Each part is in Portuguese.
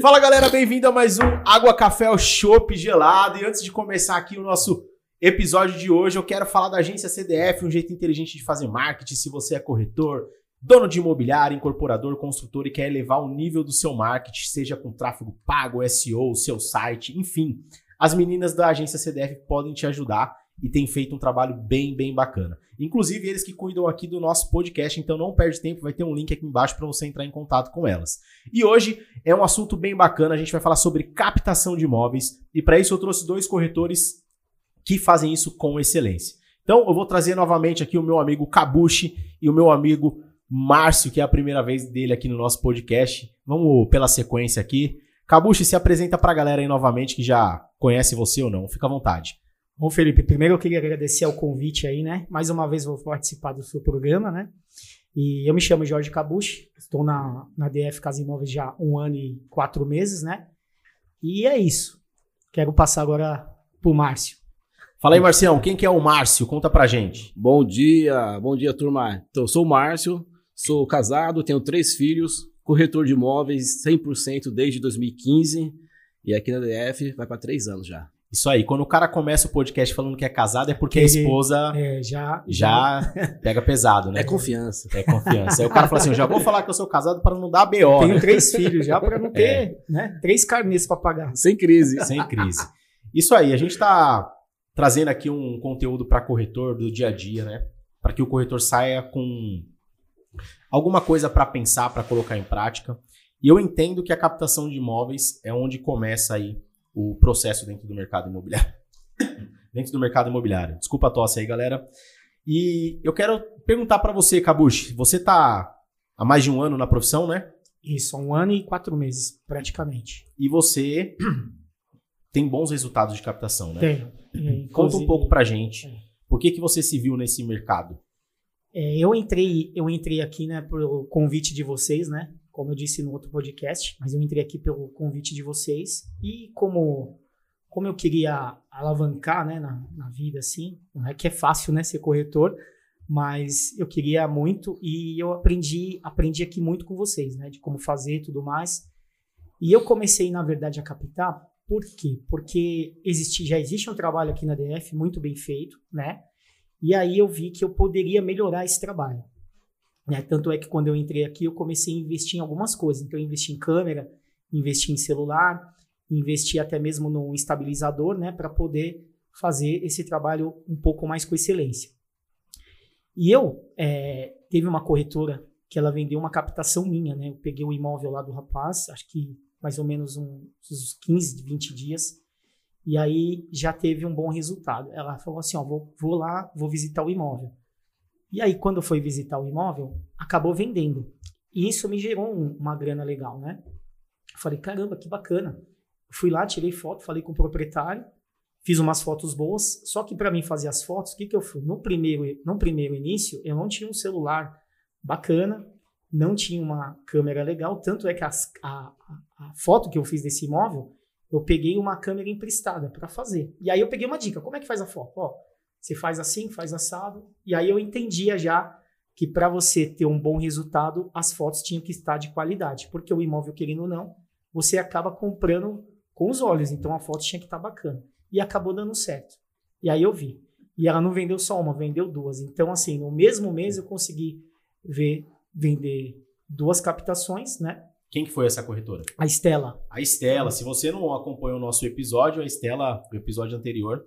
Fala galera, bem-vindo a mais um Água Café Chopp Gelado. E antes de começar aqui o nosso episódio de hoje, eu quero falar da agência CDF, um jeito inteligente de fazer marketing. Se você é corretor, dono de imobiliário, incorporador, construtor e quer elevar o nível do seu marketing, seja com tráfego pago, SEO, seu site, enfim, as meninas da agência CDF podem te ajudar e têm feito um trabalho bem, bem bacana. Inclusive, eles que cuidam aqui do nosso podcast, então não perde tempo, vai ter um link aqui embaixo para você entrar em contato com elas. E hoje é um assunto bem bacana, a gente vai falar sobre captação de imóveis, e para isso eu trouxe dois corretores que fazem isso com excelência. Então, eu vou trazer novamente aqui o meu amigo Kabushi e o meu amigo Márcio, que é a primeira vez dele aqui no nosso podcast. Vamos pela sequência aqui. Kabushi, se apresenta para a galera aí novamente que já conhece você ou não. Fica à vontade. Bom, Felipe, primeiro eu queria agradecer ao convite aí, né? Mais uma vez vou participar do seu programa, né? E eu me chamo Jorge Cabucci, estou na, na DF Casa Imóveis já há um ano e quatro meses, né? E é isso. Quero passar agora pro Márcio. Fala aí, Marcião, quem que é o Márcio? Conta pra gente. Bom dia, bom dia, turma. Então, eu sou o Márcio, sou casado, tenho três filhos, corretor de imóveis 100% desde 2015 e aqui na DF vai para três anos já. Isso aí, quando o cara começa o podcast falando que é casado, é porque a esposa É, já, já pega pesado, né? É confiança. É confiança. Aí o cara fala assim: eu já vou falar que eu sou casado para não dar BO. Tenho né? três filhos já para não ter, É. né? Três carnês para pagar. Sem crise. Sem crise. Isso aí, a gente está trazendo aqui um conteúdo para corretor do dia a dia, né? Para que o corretor saia com alguma coisa para pensar, para colocar em prática. E eu entendo que a captação de imóveis é onde começa aí o processo dentro do mercado imobiliário. dentro do mercado imobiliário. Desculpa a tosse aí, galera. E eu quero perguntar para você, Kabushi, você tá há mais de um ano na profissão, né? Isso, um ano e quatro meses, praticamente. E você tem bons resultados de captação, né? Tenho. Conta um pouco pra gente. É. Por que, que você se viu nesse mercado? É, eu entrei, eu entrei aqui, né, pelo convite de vocês, né? Como eu disse no outro podcast, mas eu entrei aqui pelo convite de vocês e como como eu queria alavancar, né, na, na vida assim, não é que é fácil, né, ser corretor, mas eu queria muito e eu aprendi aprendi aqui muito com vocês, né, de como fazer e tudo mais. E eu comecei, na verdade, a captar. Por quê? Porque existe, já existe um trabalho aqui na DF muito bem feito, né? E aí eu vi que eu poderia melhorar esse trabalho. Né? Tanto é que quando eu entrei aqui, eu comecei a investir em algumas coisas. Então, eu investi em câmera, investi em celular, investi até mesmo num estabilizador, né? Para poder fazer esse trabalho um pouco mais com excelência. E eu é, teve uma corretora que ela vendeu uma captação minha, né? Eu peguei o imóvel lá do rapaz, acho que mais ou menos uns 15, 20 dias. E aí já teve um bom resultado. Ela falou assim: ó, vou, vou lá, vou visitar o imóvel. E aí, quando foi visitar o imóvel, acabou vendendo. E isso me gerou um- uma grana legal, né? Falei: caramba, que bacana. Fui lá, tirei foto, falei com o proprietário, fiz umas fotos boas. Só que para mim fazer as fotos, o que, que eu fui? No primeiro, no primeiro início, eu não tinha um celular bacana, não tinha uma câmera legal. Tanto é que as- a- a foto que eu fiz desse imóvel eu peguei uma câmera emprestada para fazer. E aí eu peguei uma dica, como é que faz a foto? Ó, você faz assim, faz assado. E aí eu entendia já que para você ter um bom resultado, as fotos tinham que estar de qualidade, porque o imóvel querendo ou não, você acaba comprando com os olhos, então a foto tinha que estar bacana. E acabou dando certo. E aí eu vi. E ela não vendeu só uma, vendeu duas. Então assim, no mesmo mês eu consegui ver vender duas captações, né? Quem que foi essa corretora? A Estela, A Estela. Se você não acompanhou o nosso episódio, a Estela, o episódio anterior,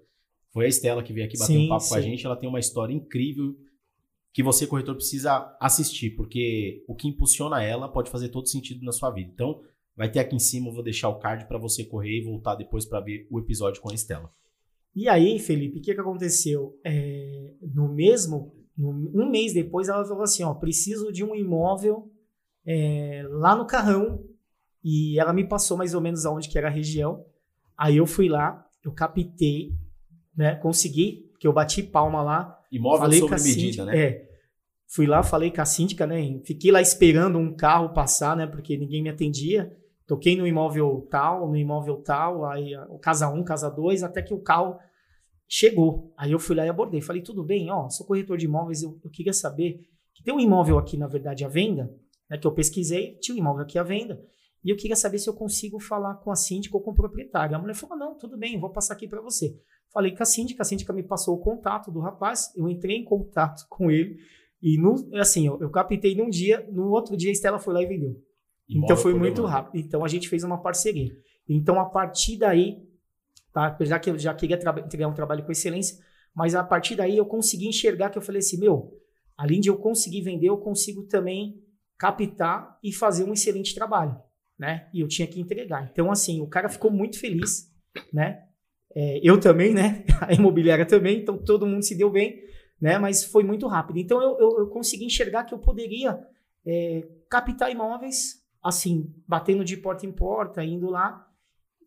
foi a Estela que veio aqui bater Sim, um papo com a sim. gente. Ela tem uma história incrível que você, corretor, precisa assistir, porque o que impulsiona ela pode fazer todo sentido na sua vida. Então, vai ter aqui em cima, eu vou deixar o card para você correr e voltar depois para ver o episódio com a Estela. E aí, Felipe, o que, que aconteceu? É, no mesmo, no- um mês depois, ela falou assim: ó, preciso de um imóvel é, lá no Carrão. E ela me passou mais ou menos aonde que era a região. Aí eu fui lá, eu captei, né? Consegui, que eu bati palma lá. Imóvel falei sob com a medida, síndica, né? É. Fui lá, falei com a síndica, né? Fiquei lá esperando um carro passar, né? Porque ninguém me atendia. Toquei no imóvel tal, no imóvel tal, aí ó, casa 1, casa 2, até que o carro chegou. Aí eu fui lá e abordei. Falei, tudo bem, ó, sou corretor de imóveis, eu, eu queria saber que tem um imóvel aqui, na verdade, à venda, né, que eu pesquisei, tinha um imóvel aqui à venda, e eu queria saber se eu consigo falar com a síndica ou com o proprietário. A mulher falou, não, tudo bem, vou passar aqui para você. Falei com a síndica, a síndica me passou o contato do rapaz, eu entrei em contato com ele, e no, assim, eu, eu captei num dia, no outro dia a Estela foi lá e vendeu. Imóvel então foi muito demanda. rápido. Então a gente fez uma parceria. Então a partir daí, tá? Já que eu já queria entregar um trabalho com excelência, mas a partir daí eu consegui enxergar que eu falei assim, meu, além de eu conseguir vender, eu consigo também captar e fazer um excelente trabalho, né? E eu tinha que entregar. Então assim, o cara ficou muito feliz, né? É, eu também, né? A imobiliária também, então todo mundo se deu bem, né? Mas foi muito rápido. Então eu, eu, eu consegui enxergar que eu poderia é, captar imóveis, assim, batendo de porta em porta, indo lá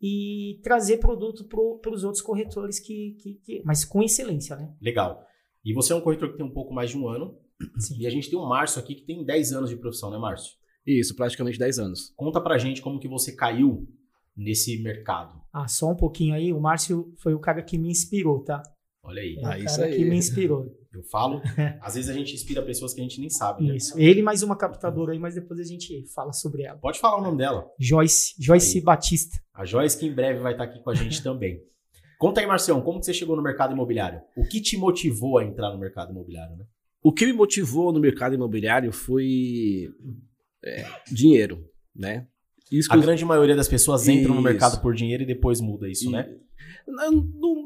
e trazer produto para os outros corretores que, que, que- mas com excelência, né? Legal. E você é um corretor que tem um pouco mais de um ano. Sim. E a gente tem o Márcio aqui que tem 10 anos de profissão, né, Márcio? Isso, praticamente 10 anos. Conta pra gente como que você caiu nesse mercado. Ah, só um pouquinho aí, o Márcio foi o cara que me inspirou, tá? Olha aí. É Ah, o isso cara aí. que me inspirou. Eu falo, às vezes a gente inspira pessoas que a gente nem sabe, né? Isso. Ele mais uma captadora aí, mas depois a gente fala sobre ela. Pode falar o nome dela. Joyce, Joyce Aí. Batista. A Joyce, que em breve vai estar aqui com a gente também. Conta aí, Marcião, como que você chegou no mercado imobiliário? O que te motivou a entrar no mercado imobiliário, né? O que me motivou no mercado imobiliário foi é, dinheiro, né? Isso que A eu- grande maioria das pessoas entram no mercado por dinheiro e depois muda isso, né? No,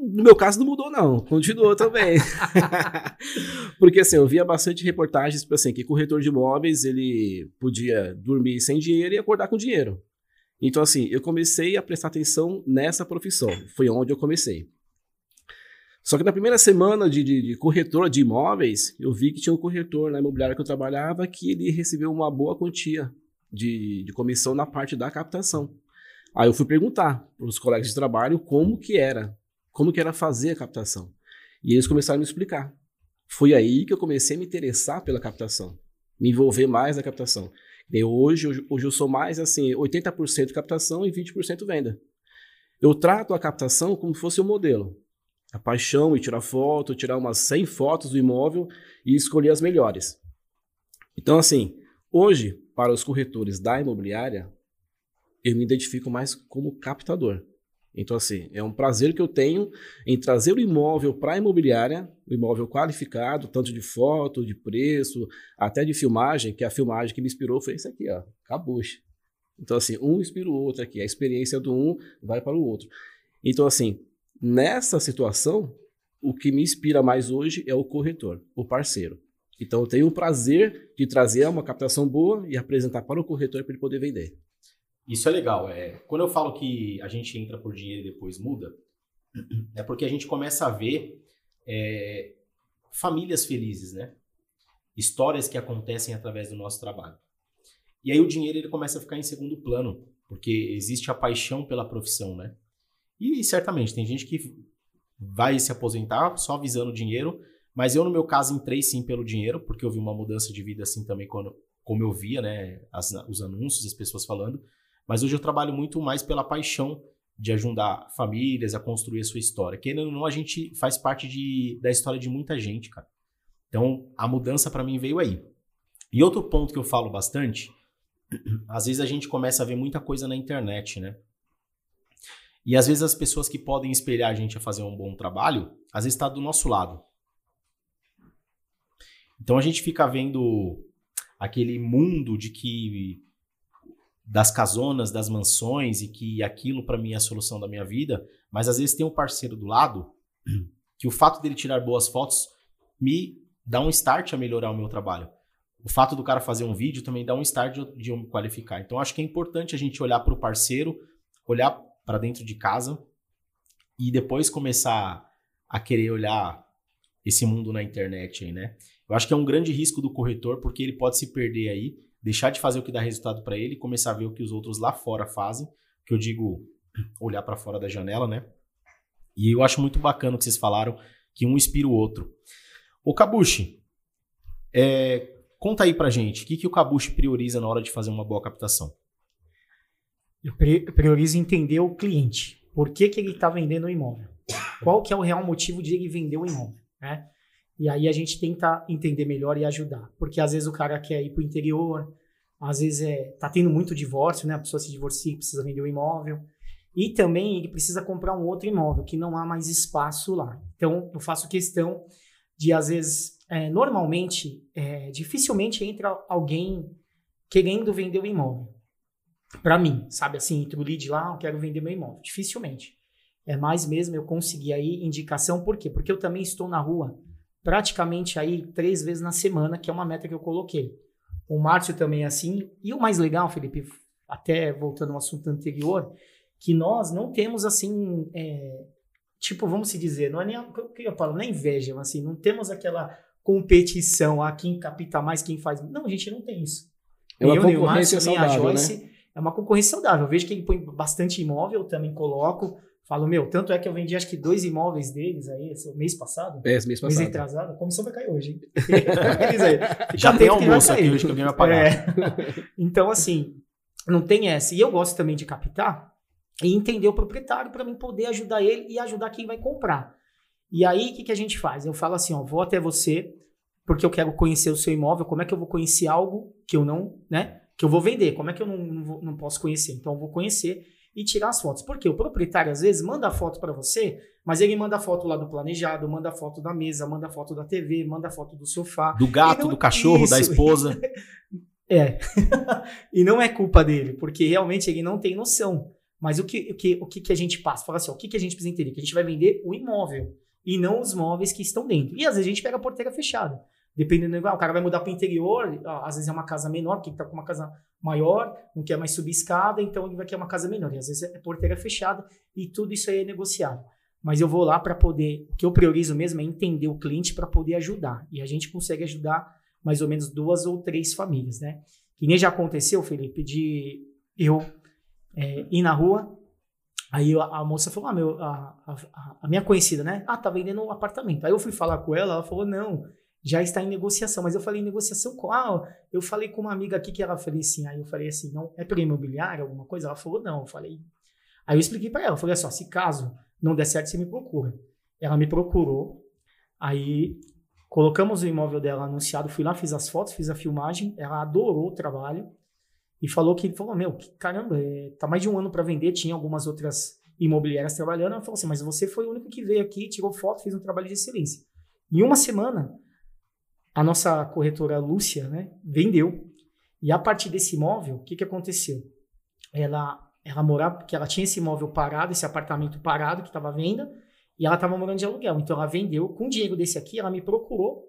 no meu caso não mudou, não. Continuou também. Porque assim, eu via bastante reportagens, tipo assim, que corretor de imóveis, ele podia dormir sem dinheiro e acordar com dinheiro. Então, assim, eu comecei a prestar atenção nessa profissão. Foi onde eu comecei. Só que na primeira semana de, de, de corretor de imóveis, eu vi que tinha um corretor na imobiliária que eu trabalhava que ele recebeu uma boa quantia de, de comissão na parte da captação. Aí eu fui perguntar para os colegas de trabalho como que era, como que era fazer a captação. E eles começaram a me explicar. Foi aí que eu comecei a me interessar pela captação, me envolver mais na captação. E hoje, hoje, eu sou mais assim, 80% captação e 20% venda. Eu trato a captação como se fosse um modelo. A paixão e tirar foto, tirar umas 100 fotos do imóvel e escolher as melhores. Então, assim, hoje, para os corretores da imobiliária, eu me identifico mais como captador. Então, assim, é um prazer que eu tenho em trazer o imóvel para a imobiliária, o imóvel qualificado, tanto de foto, de preço, até de filmagem, que a filmagem que me inspirou foi esse aqui, ó, Cabuche. Então, assim, um inspira o outro aqui, a experiência do um vai para o outro. Então, assim, nessa situação, o que me inspira mais hoje é o corretor, o parceiro. Então, eu tenho o prazer de trazer uma captação boa e apresentar para o corretor para ele poder vender. Isso é legal. É, quando eu falo que a gente entra por dinheiro e depois muda, é porque a gente começa a ver é, famílias felizes, né? Histórias que acontecem através do nosso trabalho. E aí o dinheiro ele começa a ficar em segundo plano, porque existe a paixão pela profissão, né? E certamente tem gente que vai se aposentar só visando dinheiro, mas eu no meu caso entrei sim pelo dinheiro, porque eu vi uma mudança de vida assim também quando como eu via, né, as- os anúncios, as pessoas falando. Mas hoje eu trabalho muito mais pela paixão de ajudar famílias a construir a sua história. Ou não, a gente faz parte de, da história de muita gente, cara. Então, a mudança para mim veio aí. E outro ponto que eu falo bastante, às vezes a gente começa a ver muita coisa na internet, né? E às vezes as pessoas que podem espelhar a gente a fazer um bom trabalho, às vezes está do nosso lado. Então a gente fica vendo aquele mundo de que das casonas, das mansões e que aquilo para mim é a solução da minha vida, mas às vezes tem um parceiro do lado que o fato dele tirar boas fotos me dá um start a melhorar o meu trabalho. O fato do cara fazer um vídeo também dá um start de eu- me qualificar. Então acho que é importante a gente olhar para o parceiro, olhar para dentro de casa e depois começar a querer olhar esse mundo na internet aí, né? Eu acho que é um grande risco do corretor porque ele pode se perder aí, deixar de fazer o que dá resultado para ele e começar a ver o que os outros lá fora fazem, que eu digo olhar para fora da janela, né? E eu acho muito bacana o que vocês falaram, que um inspira o outro. Ô Kabushi, é, conta aí pra gente, o que, que o Kabushi prioriza na hora de fazer uma boa captação? Eu priorizo entender o cliente. Por que, que ele está vendendo o imóvel? qual que é o real motivo de ele vender o imóvel, né? E aí a gente tenta entender melhor e ajudar. Porque às vezes o cara quer ir para o interior, às vezes é, tá tendo muito divórcio, né? A pessoa se divorcia, precisa vender o imóvel. E também ele precisa comprar um outro imóvel, que não há mais espaço lá. Então, eu faço questão de, às vezes, é, normalmente, é, dificilmente entra alguém querendo vender o imóvel. Para mim, sabe assim, entre o lead lá, eu quero vender meu imóvel. Dificilmente. É mais mesmo eu conseguir aí indicação, por quê? Porque eu também estou na rua praticamente aí três vezes na semana, que é uma meta que eu coloquei. O Márcio também é assim. E o mais legal, Felipe, até voltando ao assunto anterior, que nós não temos assim, é, tipo, vamos se dizer, não é nem o que eu falo, nem é inveja, mas assim, não temos aquela competição, a ah, quem capta mais, quem faz. Não, a gente não tem isso. É uma eu, concorrência Márcio, saudável, a Joyce, né? é uma concorrência saudável. Eu vejo que ele põe bastante imóvel, eu também coloco. Falo, meu, tanto é que eu vendi acho que dois imóveis deles aí, esse, mês passado. É, esse mês passado. Mês retrasado. A comissão vai cair hoje, hein? Já tem almoço aqui hoje que alguém vai pagar. É. Então, assim, não tem essa. E eu gosto também de captar e entender o proprietário para mim poder ajudar ele e ajudar quem vai comprar. E aí, o que, que a gente faz? Eu falo assim, ó, vou até você, porque eu quero conhecer o seu imóvel, como é que eu vou conhecer algo que eu não, né, que eu vou vender, como é que eu não, não, não posso conhecer? Então, eu vou conhecer e tirar as fotos. Porque o proprietário, às vezes, manda a foto para você, mas ele manda a foto lá do planejado, manda a foto da mesa, manda a foto da TV, manda a foto do sofá. Do gato, não, do cachorro, isso. da esposa. é. e não é culpa dele, porque realmente ele não tem noção. Mas o que, o que, o que, que a gente passa? Fala assim, ó, o que, que a gente precisa entender? Que a gente vai vender o imóvel e não os móveis que estão dentro. E às vezes a gente pega a porteira fechada. Dependendo do o cara vai mudar para o interior, às vezes é uma casa menor, porque está com uma casa maior, não quer mais subir escada, então ele vai querer uma casa menor. E às vezes é porteira fechada e tudo isso aí é negociável. Mas eu vou lá para poder, o que eu priorizo mesmo é entender o cliente para poder ajudar. E a gente consegue ajudar mais ou menos duas ou três famílias, né? Que nem já aconteceu, Felipe, de eu é, ir na rua, aí a, a moça falou, ah, meu, a, a, a, minha conhecida, né? Ah, tá vendendo um apartamento. Aí eu fui falar com ela, ela falou, não, já está em negociação. Mas eu falei, negociação com ah, eu falei com uma amiga aqui que ela falei assim, aí eu falei assim, não, é para imobiliária, alguma coisa? Ela falou, não, eu falei. Aí eu expliquei para ela, eu falei assim, ó, se caso não der certo, você me procura. Ela me procurou, aí colocamos o imóvel dela anunciado, fui lá, fiz as fotos, fiz a filmagem, ela adorou o trabalho, e falou que, falou, meu, caramba, é, tá mais de um ano para vender, tinha algumas outras imobiliárias trabalhando. Ela falou assim, mas você foi o único que veio aqui, tirou foto, fez um trabalho de excelência. Em uma semana, a nossa corretora Lúcia, né, vendeu. E a partir desse imóvel, o que, que aconteceu? Ela, ela morava, porque ela tinha esse imóvel parado, esse apartamento parado que estava à venda, e ela estava morando de aluguel. Então ela vendeu, com o dinheiro desse aqui, ela me procurou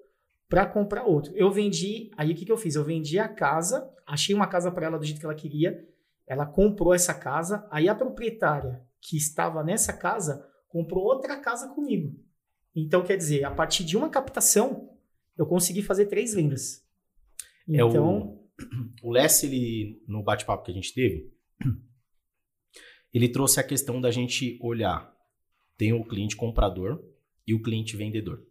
para comprar outro. Eu vendi, aí o que, que eu fiz? Eu vendi a casa, achei uma casa para ela do jeito que ela queria, ela comprou essa casa, aí a proprietária que estava nessa casa comprou outra casa comigo. Então, quer dizer, a partir de uma captação, eu consegui fazer três vendas. Então. É o, o Les, ele, no bate-papo que a gente teve, ele trouxe a questão da gente olhar: tem o cliente comprador e o cliente vendedor.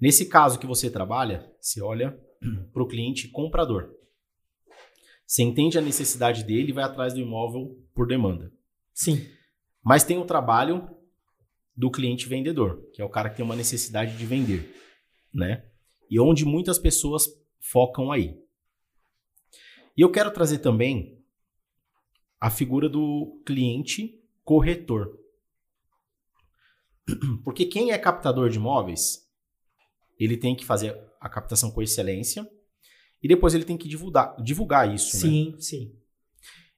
Nesse caso que você trabalha, você olha para o cliente comprador. Você entende a necessidade dele e vai atrás do imóvel por demanda. Sim. Mas tem o trabalho do cliente vendedor, que é o cara que tem uma necessidade de vender, né? E onde muitas pessoas focam aí. E eu quero trazer também a figura do cliente corretor. Porque quem é captador de imóveis ele tem que fazer a captação com excelência e depois ele tem que divulgar, divulgar isso. Sim, né? sim.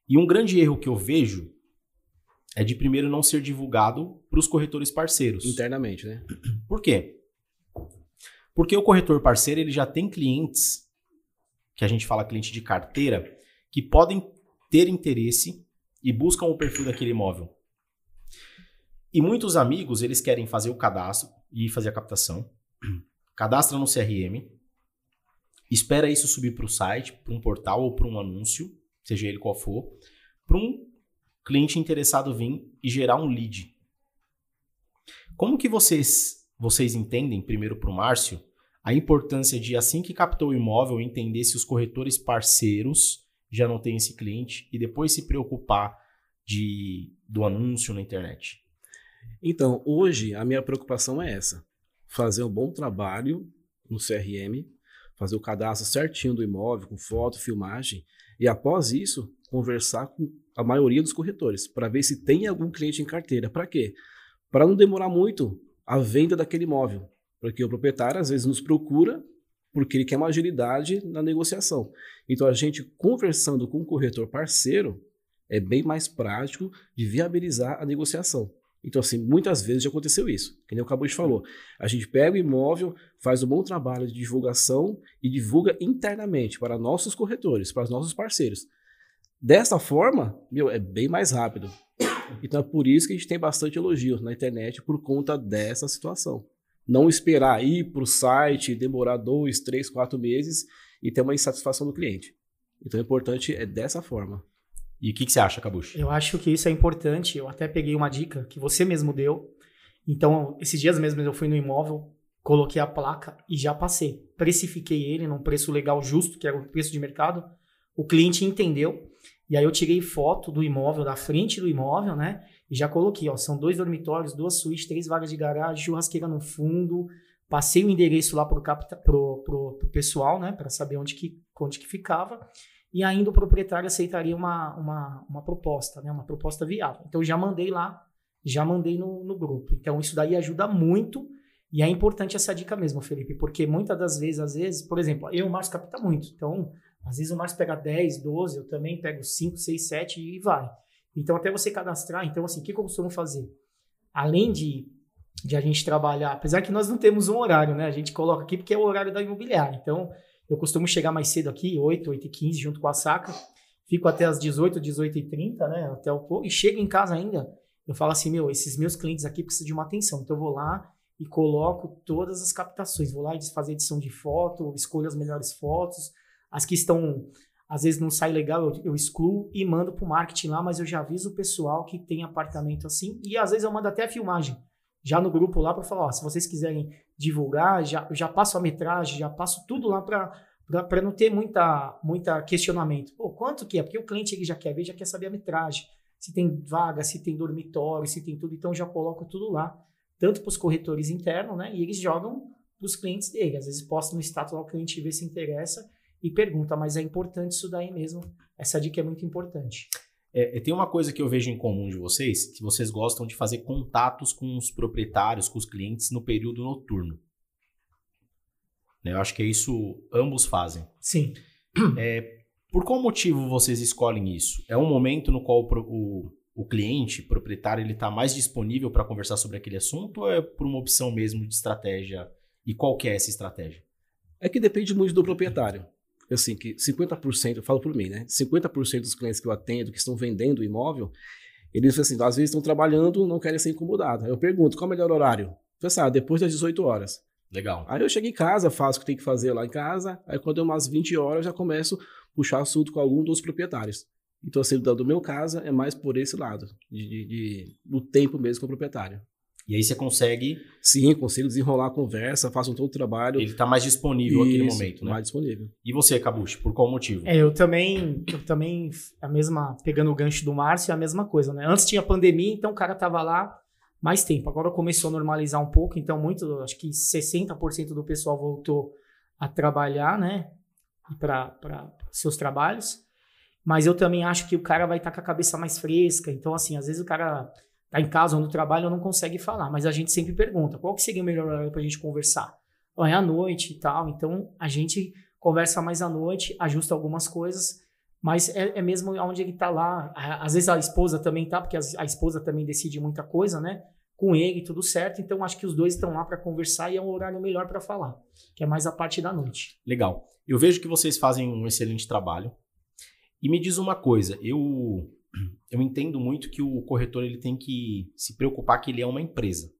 E um grande erro que eu vejo é de primeiro não ser divulgado para os corretores parceiros. Internamente, né? Por quê? Porque o corretor parceiro ele já tem clientes, que a gente fala cliente de carteira, que podem ter interesse e buscam o perfil daquele imóvel. E muitos amigos, eles querem fazer o cadastro e fazer a captação cadastra no CRM, espera isso subir para o site, para um portal ou para um anúncio, seja ele qual for, para um cliente interessado vir e gerar um lead. Como que vocês, vocês entendem, primeiro para o Márcio, a importância de, assim que captou o imóvel, entender se os corretores parceiros já não têm esse cliente e depois se preocupar de, do anúncio na internet? Então, hoje, a minha preocupação é essa: fazer um bom trabalho no CRM, fazer o cadastro certinho do imóvel, com foto, filmagem, e após isso, conversar com a maioria dos corretores, para ver se tem algum cliente em carteira. Para quê? Para não demorar muito a venda daquele imóvel. Porque o proprietário, às vezes, nos procura porque ele quer uma agilidade na negociação. Então, a gente conversando com o corretor parceiro é bem mais prático de viabilizar a negociação. Então, assim, muitas vezes já aconteceu isso. Que nem o de falou. A gente pega o imóvel, faz um bom trabalho de divulgação e divulga internamente para nossos corretores, para os nossos parceiros. Dessa forma, meu, é bem mais rápido. Então é por isso que a gente tem bastante elogio na internet por conta dessa situação. Não esperar ir para o site, demorar dois, três, quatro meses e ter uma insatisfação do cliente. Então o importante é dessa forma. E o que, que, você acha, Cabucho? Eu acho que isso é importante. Eu até peguei uma dica que você mesmo deu. Então, esses dias mesmo eu fui no imóvel, coloquei a placa e já passei. Precifiquei ele num preço legal justo, que era o preço de mercado. O cliente entendeu. E aí eu tirei foto do imóvel, da frente do imóvel, né? E já coloquei, ó, são dois dormitórios, duas suítes, três vagas de garagem, churrasqueira no fundo. Passei o endereço lá pro, capta, pro, pro, pro pessoal, né? Para saber onde que, onde que ficava e ainda o proprietário aceitaria uma, uma, uma proposta, né? uma proposta viável. Então, já mandei lá, já mandei no, no grupo. Então, isso daí ajuda muito e é importante essa dica mesmo, Felipe, porque muitas das vezes, às vezes, por exemplo, eu Márcio capta muito. Então, às vezes o Márcio pega 10, 12, eu também pego 5, 6, 7 e vai. Então, até você cadastrar, então, assim, o que eu costumo fazer? Além de, de a gente trabalhar, apesar que nós não temos um horário, né? A gente coloca aqui porque é o horário da imobiliária. Então, eu costumo chegar mais cedo aqui, 8, 8 e 15, junto com a saca. Fico até as 18, 18 e 30, né? Até o E chego em casa ainda. Eu falo assim, meu, esses meus clientes aqui precisam de uma atenção. Então eu vou lá e coloco todas as captações. Vou lá e fazer edição de foto, escolho as melhores fotos. As que estão, às vezes não sai legal, eu, eu excluo e mando para o marketing lá, mas eu já aviso o pessoal que tem apartamento assim. E às vezes eu mando até a filmagem já no grupo lá para falar, ó, se vocês quiserem divulgar, já, já passo a metragem, já passo tudo lá para não ter muita, muita questionamento. Pô, quanto que é? Porque o cliente ele já quer ver, já quer saber a metragem, se tem vaga, se tem dormitório, se tem tudo, então já coloco tudo lá, tanto para os corretores internos, né? E eles jogam para os clientes dele. Às vezes posta no status lá, o cliente vê se interessa e pergunta, mas é importante isso daí mesmo. Essa dica é muito importante. É, tem uma coisa que eu vejo em comum de vocês, que vocês gostam de fazer contatos com os proprietários, com os clientes no período noturno. Né, eu acho que é isso ambos fazem. Sim. É, por qual motivo vocês escolhem isso? É um momento no qual o, o, o cliente, proprietário, ele está mais disponível para conversar sobre aquele assunto ou é por uma opção mesmo de estratégia? E qual que é essa estratégia? É que depende muito do proprietário assim, que 50%, eu falo por mim, né? 50% dos clientes que eu atendo, que estão vendendo o imóvel, eles, assim, às vezes estão trabalhando, não querem ser incomodados. Aí eu pergunto, qual é o melhor horário? Eu assim, ah, depois das 18 horas. Legal. Aí eu chego em casa, faço o que tem que fazer lá em casa, aí quando é umas 20 horas, eu já começo a puxar assunto com algum dos proprietários. Então, assim, do meu caso, é mais por esse lado, de, de, de do tempo mesmo com o proprietário. E aí você consegue. Sim, consigo desenrolar a conversa, faço todo o trabalho. Ele está mais disponível Isso, naquele momento, né? Mais disponível. E você, Cabucho, por qual motivo? É, eu também, eu também, a mesma, pegando o gancho do Márcio, é a mesma coisa, né? Antes tinha pandemia, então o cara tava lá mais tempo. Agora começou a normalizar um pouco, então muito, acho que 60% do pessoal voltou a trabalhar, né? Para seus trabalhos. Mas eu também acho que o cara vai estar tá com a cabeça mais fresca. Então, assim, às vezes o cara tá em casa ou no trabalho, não consegue falar. Mas a gente sempre pergunta, qual que seria o melhor horário para a gente conversar? É à noite e tal. Então, a gente conversa mais à noite, ajusta algumas coisas, mas é, é mesmo onde ele está lá. Às vezes a esposa também tá, porque a esposa também decide muita coisa, né? Com ele, tudo certo. Então, acho que os dois estão lá para conversar e é um horário melhor para falar, que é mais a parte da noite. Legal. Eu vejo que vocês fazem um excelente trabalho. E me diz uma coisa, eu eu entendo muito que o corretor ele tem que se preocupar que ele é uma empresa.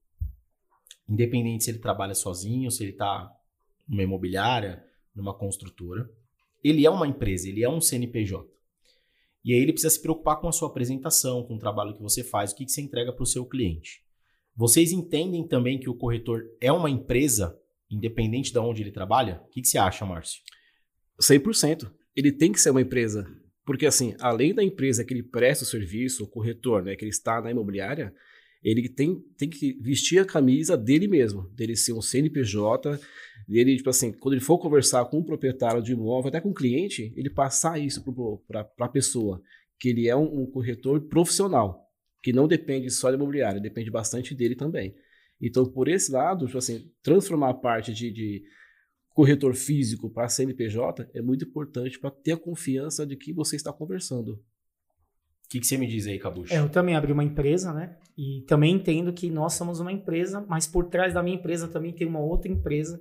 Independente se ele trabalha sozinho, se ele está numa imobiliária, numa construtora. Ele é uma empresa, ele é um CNPJ. E aí ele precisa se preocupar com a sua apresentação, com o trabalho que você faz, o que, que você entrega para o seu cliente. Vocês entendem também que o corretor é uma empresa, independente de onde ele trabalha? O que, que você acha, Márcio? 100%. Ele tem que ser uma empresa. Porque, assim, além da empresa que ele presta o serviço, o corretor, né, que ele está na imobiliária, ele tem, tem que vestir a camisa dele mesmo, dele ser um CNPJ, dele, tipo assim, quando ele for conversar com um proprietário de imóvel, até com um cliente, ele passar isso para a pessoa, que ele é um, um, corretor profissional, que não depende só da imobiliária, depende bastante dele também. Então, por esse lado, tipo assim, transformar a parte de, de corretor físico para CNPJ é muito importante para ter a confiança de que você está conversando. O que, que, você me diz aí, Cabucho? É, eu também abri uma empresa, né? E também entendo que nós somos uma empresa, mas por trás da minha empresa também tem uma outra empresa.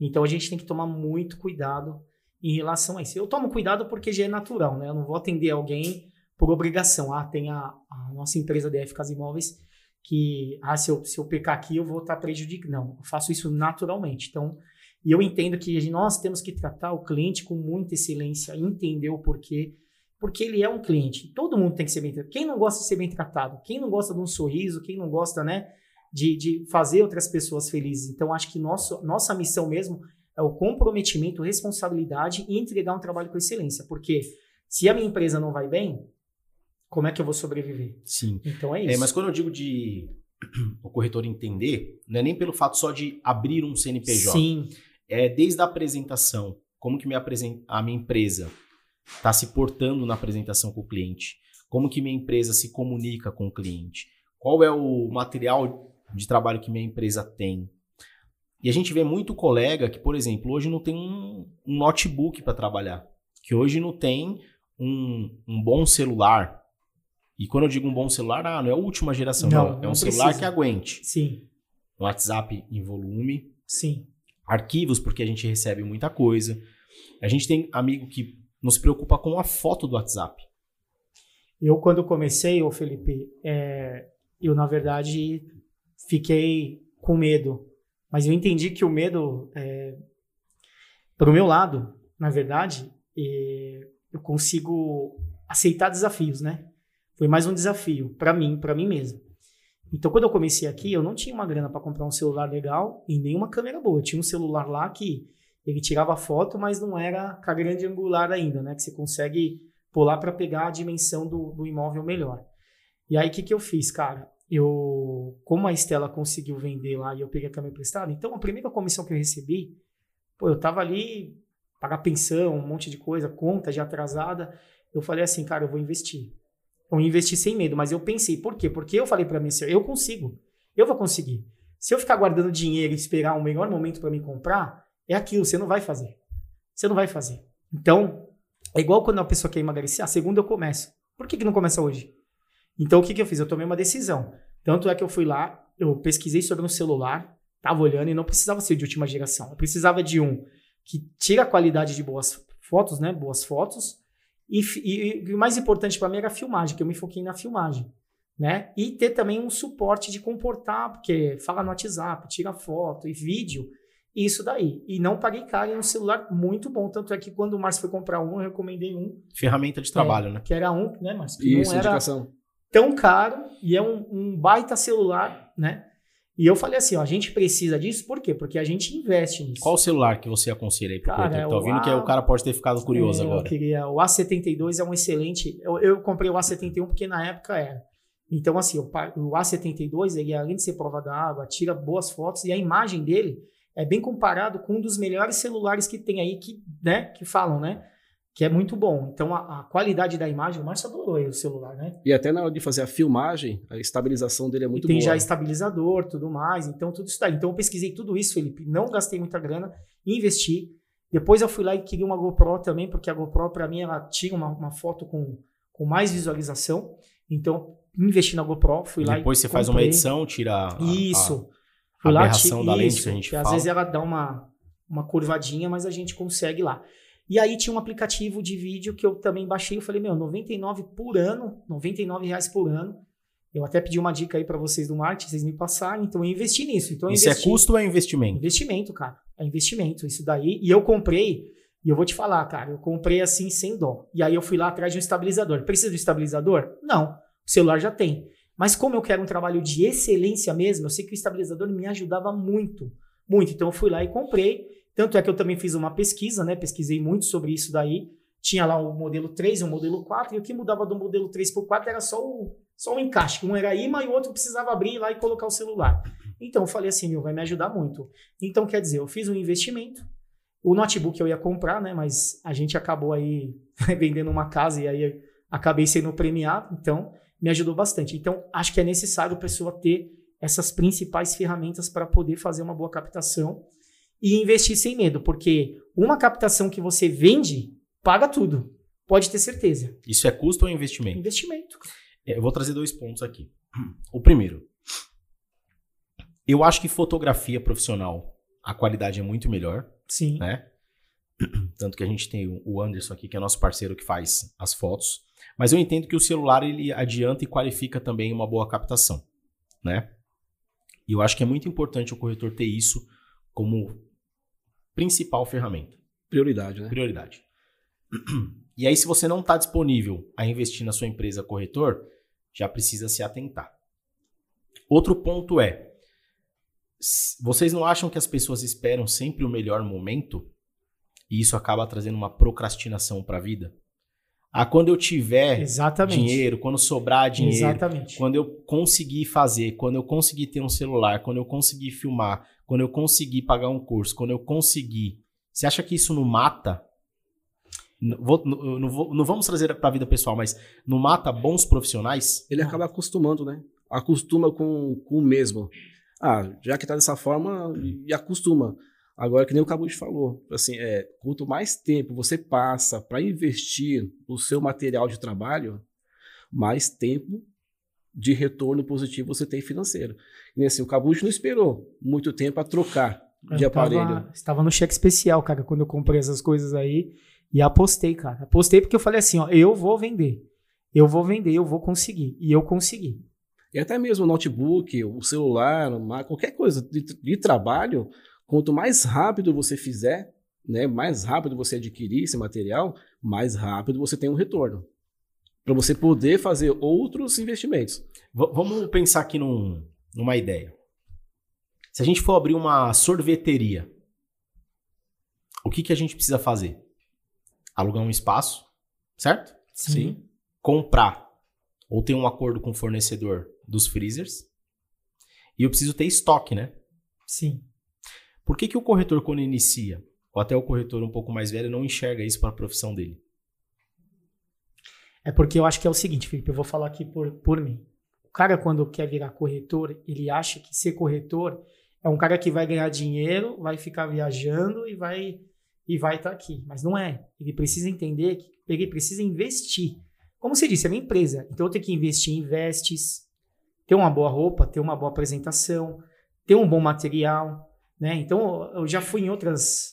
Então a gente tem que tomar muito cuidado em relação a isso. Eu tomo cuidado porque já é natural, né? Eu não vou atender alguém por obrigação. Ah, tem a, a nossa empresa DF Casa Imóveis que, ah, se eu, se eu pecar aqui eu vou estar prejudicando. Não, eu faço isso naturalmente. Então, e eu entendo que nós temos que tratar o cliente com muita excelência, entender o porquê porque ele é um cliente. Todo mundo tem que ser bem tratado. Quem não gosta de ser bem tratado? Quem não gosta de um sorriso? Quem não gosta, né, de, de fazer outras pessoas felizes? Então, acho que nosso, nossa missão mesmo é o comprometimento, responsabilidade e entregar um trabalho com excelência. Porque se a minha empresa não vai bem, como é que eu vou sobreviver? Sim. Então é isso. É, mas quando eu digo de o corretor entender, não é nem pelo fato só de abrir um CNPJ. Sim. É desde a apresentação, como que me apresenta a minha empresa está se portando na apresentação com o cliente? Como que minha empresa se comunica com o cliente? Qual é o material de trabalho que minha empresa tem? E a gente vê muito colega que, por exemplo, hoje não tem um, um notebook para trabalhar, que hoje não tem um, um, bom celular. E quando eu digo um bom celular, ah, não é a última geração, não. não é um não celular que aguente. Sim. Um WhatsApp em volume. Sim. Arquivos, porque a gente recebe muita coisa. A gente tem amigo que não se preocupa com a foto do WhatsApp. Eu, quando comecei, ô Felipe, é, eu, na verdade, fiquei com medo. Mas eu entendi que o medo, é, pro meu lado, na verdade, é, eu consigo aceitar desafios, né? Foi mais um desafio para mim, para mim mesmo. Então, quando eu comecei aqui, eu não tinha uma grana para comprar um celular legal e nem uma câmera boa. Eu tinha um celular lá que ele tirava foto, mas não era com a grande angular ainda, né? Que você consegue pular para pegar a dimensão do, do imóvel melhor. E aí, o que, que eu fiz, cara? Eu, como a Estela conseguiu vender lá e eu peguei a câmera emprestada, então a primeira comissão que eu recebi, pô, eu tava ali, pagar pensão, um monte de coisa, conta de atrasada. Eu falei assim, cara, eu vou investir. Eu investi sem medo, mas eu pensei, por quê? Porque eu falei para mim assim, eu consigo, eu vou conseguir. Se eu ficar guardando dinheiro e esperar um melhor momento para me comprar, é aquilo, você não vai fazer. Você não vai fazer. Então, é igual quando a pessoa quer emagrecer, a segunda eu começo. Por que, que não começa hoje? Então, o que, que eu fiz? Eu tomei uma decisão. Tanto é que eu fui lá, eu pesquisei sobre um celular, tava olhando e não precisava ser de última geração. Eu precisava de um que tira a qualidade de boas fotos, né? Boas fotos. E, e, e o mais importante para mim era a filmagem, que eu me foquei na filmagem. Né? E ter também um suporte de comportar, porque fala no WhatsApp, tira foto e vídeo isso daí. E não paguei caro em um celular muito bom. Tanto é que quando o Márcio foi comprar um, eu recomendei um. Ferramenta de trabalho, é, né? Que era um, né, Márcio? Que Isso, não era indicação. tão caro e é um, um, baita celular, né? E eu falei assim, ó, a gente precisa disso, por quê? Porque a gente investe nisso. Qual o celular que você aconselha aí pro cara, corretor? Tá ouvindo A... que o cara pode ter ficado curioso é, agora. Eu queria, o A72 é um excelente, eu, eu comprei o A71 porque na época era. Então, assim, o, o A72, ele além de ser prova d'água, tira boas fotos e a imagem dele é bem comparado com um dos melhores celulares que tem aí, que, né, que falam, né? Que é muito bom. Então, a, a qualidade da imagem, o Márcio adorou aí o celular, né? E até na hora de fazer a filmagem, a estabilização dele é muito e tem boa. já estabilizador, tudo mais. Então, tudo isso daí. Então, eu pesquisei tudo isso, Felipe. Não gastei muita grana, investi. Depois eu fui lá e queria uma GoPro também, porque a GoPro, para mim, ela tinha uma, uma foto com, com mais visualização. Então, investi na GoPro, fui lá Depois você comprei. faz uma edição, tira a, Isso. A a aberração lá, da lente isso, que a gente que fala. Às vezes ela dá uma, uma curvadinha, mas a gente consegue lá. E aí tinha um aplicativo de vídeo que eu também baixei. Eu falei, meu, 99 por ano, 99 reais por ano. Eu até pedi uma dica aí para vocês do marketing, vocês me passaram, então eu investi nisso. Então, Isso investi... é custo ou é investimento? Investimento, cara. É investimento, isso daí. E eu comprei, e eu vou te falar, cara, eu comprei assim sem dó. E aí eu fui lá atrás de um estabilizador. Precisa de um estabilizador? Não. O celular já tem. Mas como eu quero um trabalho de excelência mesmo, eu sei que o estabilizador me ajudava muito, muito. Então eu fui lá e comprei. Tanto é que eu também fiz uma pesquisa, né? Pesquisei muito sobre isso daí. Tinha lá o modelo 3 e o modelo 4, e o que mudava do modelo 3 para o 4 era só o, só um encaixe. Um era imã e o outro precisava abrir lá e colocar o celular. Então eu falei assim, meu, vai me ajudar muito. Então quer dizer, eu fiz um investimento. O notebook eu ia comprar, né? Mas a gente acabou aí vendendo uma casa e aí acabei sendo premiado. Então me ajudou bastante. Então acho que é necessário a pessoa ter essas principais ferramentas para poder fazer uma boa captação e investir sem medo, porque uma captação que você vende paga tudo. Pode ter certeza. Isso é custo ou investimento? Investimento. É, eu vou trazer dois pontos aqui. O primeiro, eu acho que fotografia profissional, a qualidade é muito melhor, Sim. né? Tanto que a gente tem o Anderson aqui, que é nosso parceiro que faz as fotos. Mas eu entendo que o celular ele adianta e qualifica também uma boa captação, né? E eu acho que é muito importante o corretor ter isso como principal ferramenta. Prioridade, né? Prioridade. E aí, se você não está disponível a investir na sua empresa corretor, já precisa se atentar. Outro ponto é: vocês não acham que as pessoas esperam sempre o melhor momento? E isso acaba trazendo uma procrastinação para a vida? Ah, quando eu tiver Exatamente. dinheiro, quando sobrar dinheiro, Exatamente. quando eu conseguir fazer, quando eu conseguir ter um celular, quando eu conseguir filmar, quando eu conseguir pagar um curso, quando eu conseguir. Você acha que isso não mata? Não, vou- não- não vou- não vamos trazer para a vida pessoal, mas não mata bons profissionais? Ele acaba acostumando, né? Acostuma com, com o mesmo. Ah, já que tá dessa forma, e acostuma. Agora, que nem o Cabucho falou, assim, é, quanto mais tempo você passa para investir no seu material de trabalho, mais tempo de retorno positivo você tem financeiro. E assim, o Cabucho não esperou muito tempo a trocar de Eu tava- aparelho. Estava no cheque especial, cara, quando eu comprei essas coisas aí. E apostei, cara. Apostei porque eu falei assim, ó, eu vou vender. Eu vou vender, eu vou conseguir. E eu consegui. E até mesmo o notebook, o celular, uma- qualquer coisa de, de trabalho, quanto mais rápido você fizer, né, mais rápido você adquirir esse material, mais rápido você tem um retorno. Para você poder fazer outros investimentos. V- vamos pensar aqui num- numa ideia. Se a gente for abrir uma sorveteria, o que, que a gente precisa fazer? Alugar um espaço, certo? Sim. Comprar ou ter um acordo com o fornecedor dos freezers. E eu preciso ter estoque, né? Sim. Por que, que o corretor, quando inicia, ou até o corretor um pouco mais velho, não enxerga isso para a profissão dele? É porque eu acho que é o seguinte, Felipe, eu vou falar aqui por, por mim. O cara, quando quer virar corretor, ele acha que ser corretor é um cara que vai ganhar dinheiro, vai ficar viajando e vai e vai estar aqui. Mas não é. Ele precisa entender que ele precisa investir. Como você disse, é uma empresa. Então eu tenho que investir em vestes, ter uma boa roupa, ter uma boa apresentação, ter um bom material, né? Então eu já fui em outras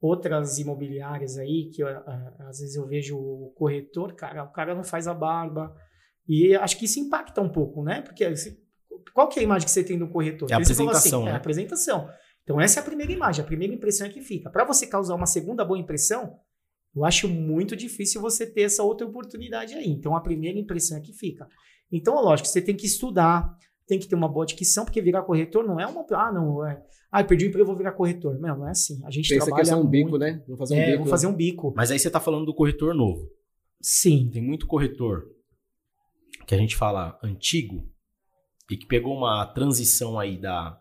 outras imobiliárias aí que eu, às vezes eu vejo o corretor, cara, o cara não faz a barba e acho que isso impacta um pouco, né? Porque se- qual que é a imagem que você tem do corretor? É a fala apresentação, É né? a apresentação. Então essa é a primeira imagem, a primeira impressão é que fica. Para você causar uma segunda boa impressão, eu acho muito difícil você ter essa outra oportunidade aí. Então a primeira impressão é que fica. Então, lógico, você tem que estudar, tem que ter uma boa dicção, porque virar corretor não é uma. Ah, não, é. Ah, perdi o emprego, vou virar corretor. Não, não é assim. A gente Pensa que é trabalha. só um bico, muito. né? Vou fazer um É, bico. vou fazer um bico. Mas aí você está falando do corretor novo. Sim. Tem muito corretor que a gente fala antigo e que pegou uma transição aí da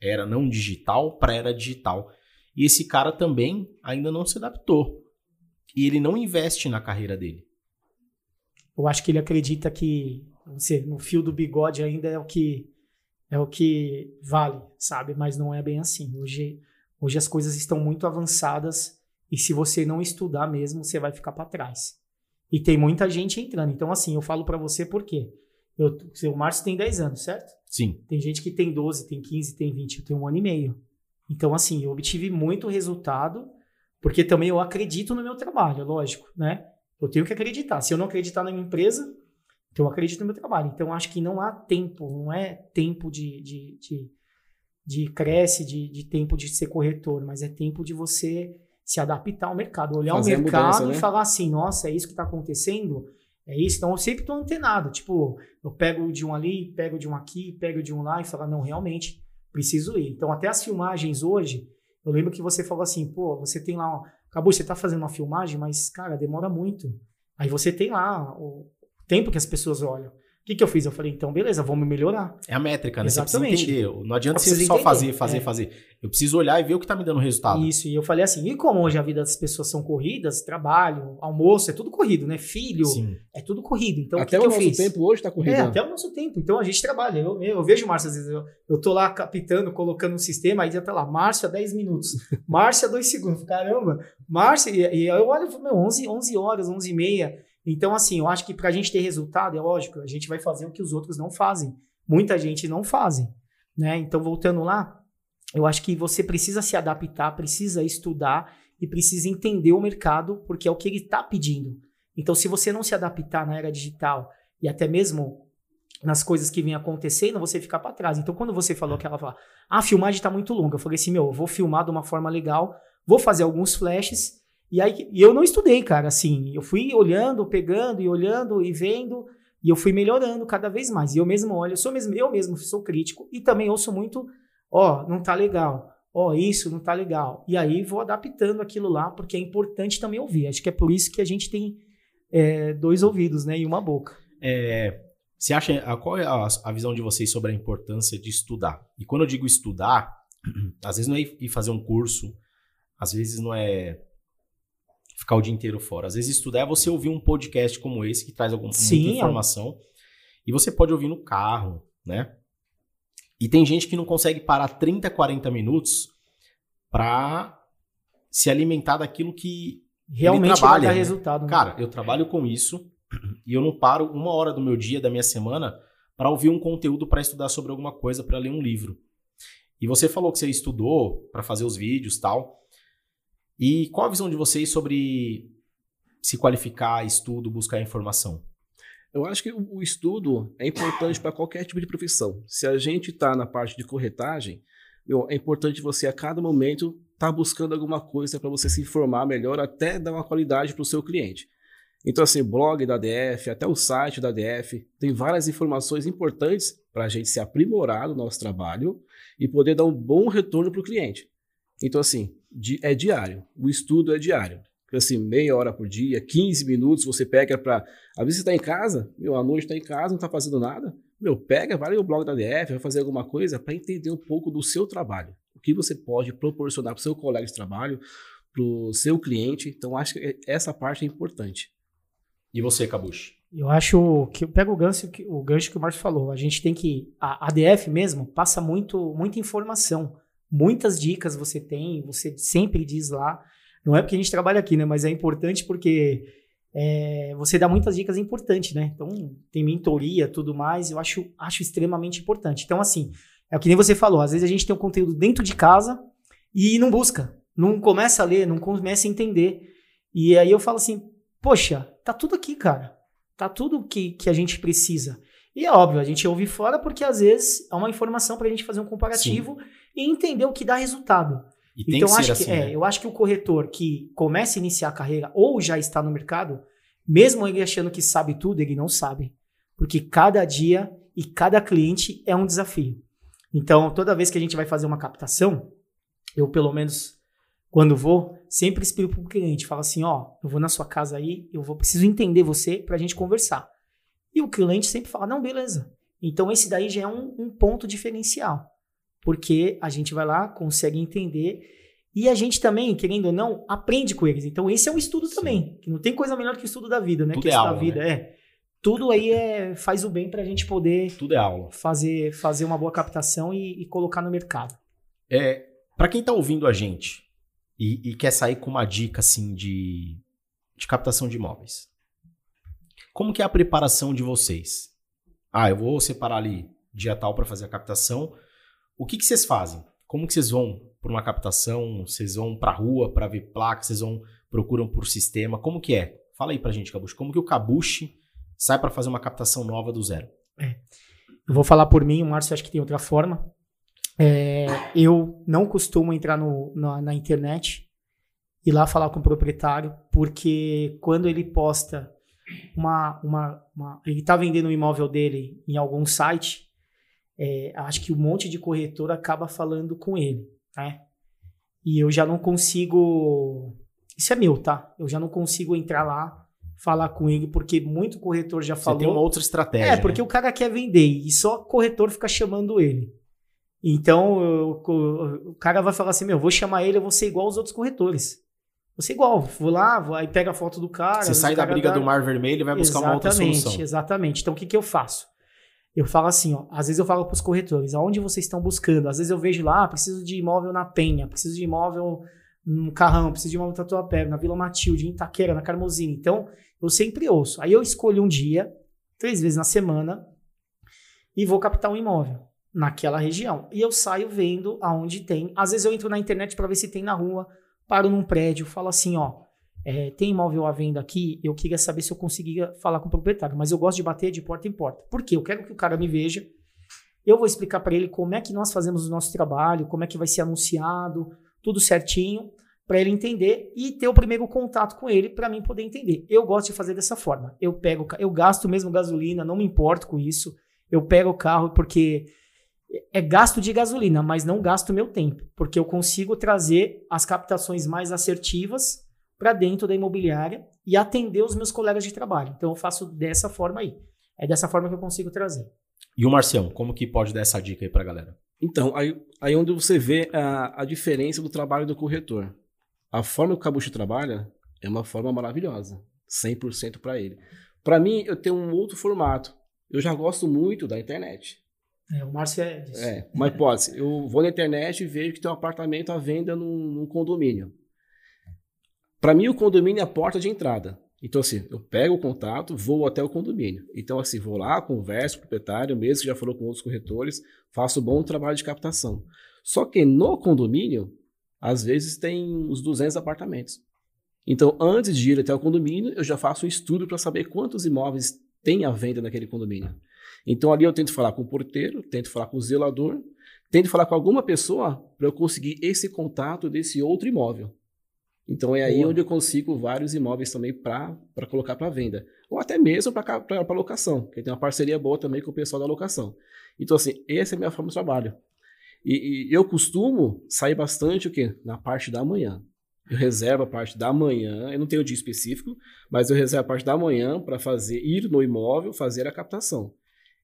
era não digital para era digital. E esse cara também ainda não se adaptou. E ele não investe na carreira dele. Eu acho que ele acredita que sei, no fio do bigode ainda é o que é o que vale, sabe? Mas não é bem assim. Hoje, hoje as coisas estão muito avançadas e se você não estudar mesmo, você vai ficar para trás. E tem muita gente entrando. Então, assim, eu falo para você por quê? Eu, o Márcio tem 10 anos, certo? Sim. Tem gente que tem 12, tem 15, tem 20, eu tenho um ano e meio. Então, assim, eu obtive muito resultado, porque também eu acredito no meu trabalho, lógico, né? Eu tenho que acreditar. Se eu não acreditar na minha empresa, então eu acredito no meu trabalho. Então, acho que não há tempo, não é tempo de, de, de, de cresce, de, de tempo de ser corretor, mas é tempo de você se adaptar ao mercado, olhar Fazer o mercado mudança, e né? falar assim, nossa, é isso que está acontecendo? É isso? Então, eu sempre estou antenado. Tipo, eu pego de um ali, pego de um aqui, pego de um lá e falo, não, realmente, preciso ir. Então, até as filmagens hoje, eu lembro que você falou assim, pô, você tem lá, acabou, você tá fazendo uma filmagem, mas, cara, demora muito. Aí você tem lá o tempo que as pessoas olham. O que, que eu fiz? Eu falei, então, beleza, vamos melhorar. É a métrica, né? Exatamente. Você precisa entender. Não adianta você só entender, fazer, fazer, é. fazer. Eu preciso olhar e ver o que tá me dando resultado. Isso, e eu falei assim, e como hoje a vida das pessoas são corridas, trabalho, almoço, é tudo corrido, né? Filho, Sim. é tudo corrido. Então, Até o que, o que eu nosso fiz? tempo hoje tá corrido. É, até o nosso tempo. Então a gente trabalha. Eu, eu vejo Márcio, às vezes, eu, eu tô lá captando, colocando um sistema, aí já tá lá, Márcio a 10 minutos, Márcio a 2 segundos. Caramba, Márcio, e, e eu olho, meu, 11, 11 horas, 11 e meia. Então, assim, eu acho que pra gente ter resultado, é lógico, a gente vai fazer o que os outros não fazem. Muita gente não fazem, né? Então, voltando lá, eu acho que você precisa se adaptar, precisa estudar e precisa entender o mercado, porque é o que ele está pedindo. Então, se você não se adaptar na era digital e até mesmo nas coisas que vêm acontecendo, você fica para trás. Então, quando você falou que ela fala, ah, a filmagem está muito longa, eu falei assim, meu, eu vou filmar de uma forma legal, vou fazer alguns flashes, e aí e eu não estudei, cara, assim, eu fui olhando, pegando e olhando e vendo, e eu fui melhorando cada vez mais. E eu mesmo olho, eu sou mesmo, eu mesmo sou crítico e também ouço muito, ó, não tá legal. Ó, isso não tá legal. E aí vou adaptando aquilo lá, porque é importante também ouvir. Acho que é por isso que a gente tem é, dois ouvidos, né, e uma boca. É, você acha, a- qual é a, a visão de vocês sobre a importância de estudar? E quando eu digo estudar, às vezes não é ir fazer um curso, às vezes não é ficar o dia inteiro fora. Às vezes estudar é você ouvir um podcast como esse, que traz alguma Sim, muita é informação, e você pode ouvir no carro, né? E tem gente que não consegue parar 30, 40 minutos pra se alimentar daquilo que Realmente vai trabalha, dar né? resultado. né? Cara, eu trabalho com isso e eu não paro uma hora do meu dia, da minha semana, para ouvir um conteúdo para estudar sobre alguma coisa, para ler um livro. E você falou que você estudou para fazer os vídeos tal. E qual a visão de vocês sobre se qualificar, estudo, buscar informação? Eu acho que o estudo é importante para qualquer tipo de profissão. Se a gente está na parte de corretagem, meu, é importante você a cada momento estar buscando alguma coisa para você se informar melhor, até dar uma qualidade para o seu cliente. Então, assim, blog da DF, até o site da DF, tem várias informações importantes para a gente se aprimorar no nosso trabalho e poder dar um bom retorno para o cliente. Então, assim, di- é diário. O estudo é diário. Então, assim, meia hora por dia, 15 minutos, você pega para às vezes você está em casa, meu, à noite está em casa, não está fazendo nada. Meu, pega, vai ler o blog da DF, vai fazer alguma coisa para entender um pouco do seu trabalho. O que você pode proporcionar para o seu colega de trabalho, para o seu cliente. Então, acho que essa parte é importante. E você, Kabushi? Eu acho que pega o gancho que o gancho que o Márcio falou. A gente tem que a ADF mesmo passa muito muita informação, muitas dicas você tem, você sempre diz lá. Não é porque a gente trabalha aqui, né? Mas é importante porque é, você dá muitas dicas importantes, né? Então tem mentoria, tudo mais. Eu acho acho extremamente importante. Então assim é o que nem você falou. Às vezes a gente tem um conteúdo dentro de casa e não busca, não começa a ler, não começa a entender. E aí eu falo assim, poxa, tá tudo aqui, cara. Tá tudo que, que a gente precisa. E é óbvio, a gente ouve fora porque às vezes é uma informação pra gente fazer um comparativo e entender o que dá resultado. E então que acho assim, que é, né? eu acho que o corretor que começa a iniciar a carreira ou já está no mercado, mesmo ele achando que sabe tudo, ele não sabe. Porque cada dia e cada cliente é um desafio. Então, toda vez que a gente vai fazer uma captação, eu pelo menos quando vou, sempre explico pro cliente, falo assim, ó, eu vou na sua casa aí, eu vou preciso entender você pra gente conversar. E o cliente sempre fala, não, beleza. Então esse daí já é um, um ponto diferencial, porque a gente vai lá, consegue entender e a gente também, querendo ou não, aprende com eles. Então esse é um estudo Sim. também, que não tem coisa melhor que o estudo da vida, né? Tudo que é isso da aula, vida é. Tudo aí é, faz o bem pra gente poder Tudo é aula. fazer, fazer uma boa captação e, e colocar no mercado. É, para quem tá ouvindo a gente e, e quer sair com uma dica assim de, de captação de imóveis, como que é a preparação de vocês? Ah, eu vou separar ali dia tal para fazer a captação. O que, que vocês fazem? Como que vocês vão para uma captação? Vocês vão para rua para ver placa? Vocês vão procuram por sistema? Como que é? Fala aí pra gente, Kabushi. Como que o Kabushi sai para fazer uma captação nova do zero? Eu vou falar por mim, o Márcio acho que tem outra forma. É, eu não costumo entrar no- na, na internet e lá falar com o proprietário, porque quando ele posta uma. uma, uma- ele está vendendo o imóvel dele em algum site, é, acho que um monte de corretor acaba falando com ele, né? E eu já não consigo. Isso é meu, tá? Eu já não consigo entrar lá falar com ele, porque muito corretor já Você falou. tem uma outra estratégia. É, porque né? o cara quer vender e só corretor fica chamando ele. Então, o, o- o cara vai falar assim: meu, vou chamar ele, eu vou ser igual aos outros corretores. Vou ser igual. Vou lá, vou, aí pega a foto do cara. Você sai da briga dá- do Mar Vermelho e vai buscar uma outra Exatamente, solução. Exatamente. Então, o que, que eu faço? Eu falo assim, ó, às vezes eu falo para os corretores, aonde vocês estão buscando? Às vezes eu vejo lá, ah, preciso de imóvel na Penha, preciso de imóvel no Carrão, preciso de imóvel no Tatuapé, na Vila Matilde, em Itaquera, na Carmozina. Então, eu sempre ouço. Aí eu escolho um dia, três vezes na semana, e vou captar um imóvel naquela região. E eu saio vendo aonde tem. Às vezes eu entro na internet para ver se tem na rua, paro num prédio, falo assim, ó, é, tem imóvel à venda aqui, eu queria saber se eu conseguia falar com o proprietário, mas eu gosto de bater de porta em porta. Por quê? Eu quero que o cara me veja, eu vou explicar para ele como é que nós fazemos o nosso trabalho, como é que vai ser anunciado, tudo certinho, para ele entender e ter o primeiro contato com ele para mim poder entender. Eu gosto de fazer dessa forma. Eu pego, eu gasto mesmo gasolina, não me importo com isso. Eu pego o carro porque é gasto de gasolina, mas não gasto meu tempo, porque eu consigo trazer as captações mais assertivas para dentro da imobiliária e atender os meus colegas de trabalho. Então eu faço dessa forma aí. É dessa forma que eu consigo trazer. E o Marcião, como que pode dar essa dica aí pra galera? Então, aí, aí onde você vê a, a diferença do trabalho do corretor. A forma que o Cabucho trabalha é uma forma maravilhosa. 100% para ele. Para mim, eu tenho um outro formato. Eu já gosto muito da internet. É, o Márcio é disso. É, uma hipótese. Eu vou na internet e vejo que tem um apartamento à venda num, num condomínio. Para mim, o condomínio é a porta de entrada. Então, assim, eu pego o contato, vou até o condomínio. Então, assim, vou lá, converso com o proprietário, mesmo que já falou com outros corretores, faço um bom trabalho de captação. Só que no condomínio, às vezes tem uns 200 apartamentos. Então, antes de ir até o condomínio, eu já faço um estudo para saber quantos imóveis tem à venda naquele condomínio. Então, ali eu tento falar com o porteiro, tento falar com o zelador, tento falar com alguma pessoa para eu conseguir esse contato desse outro imóvel. Então, é aí Boa. onde eu consigo vários imóveis também para colocar para venda. Ou até mesmo para locação, que tem uma parceria boa também com o pessoal da locação. Então, assim, essa é a minha forma de trabalho. E, e eu costumo sair bastante o quê? Na parte da manhã. Eu reservo a parte da manhã, eu não tenho dia específico, mas eu reservo a parte da manhã para fazer ir no imóvel, fazer a captação.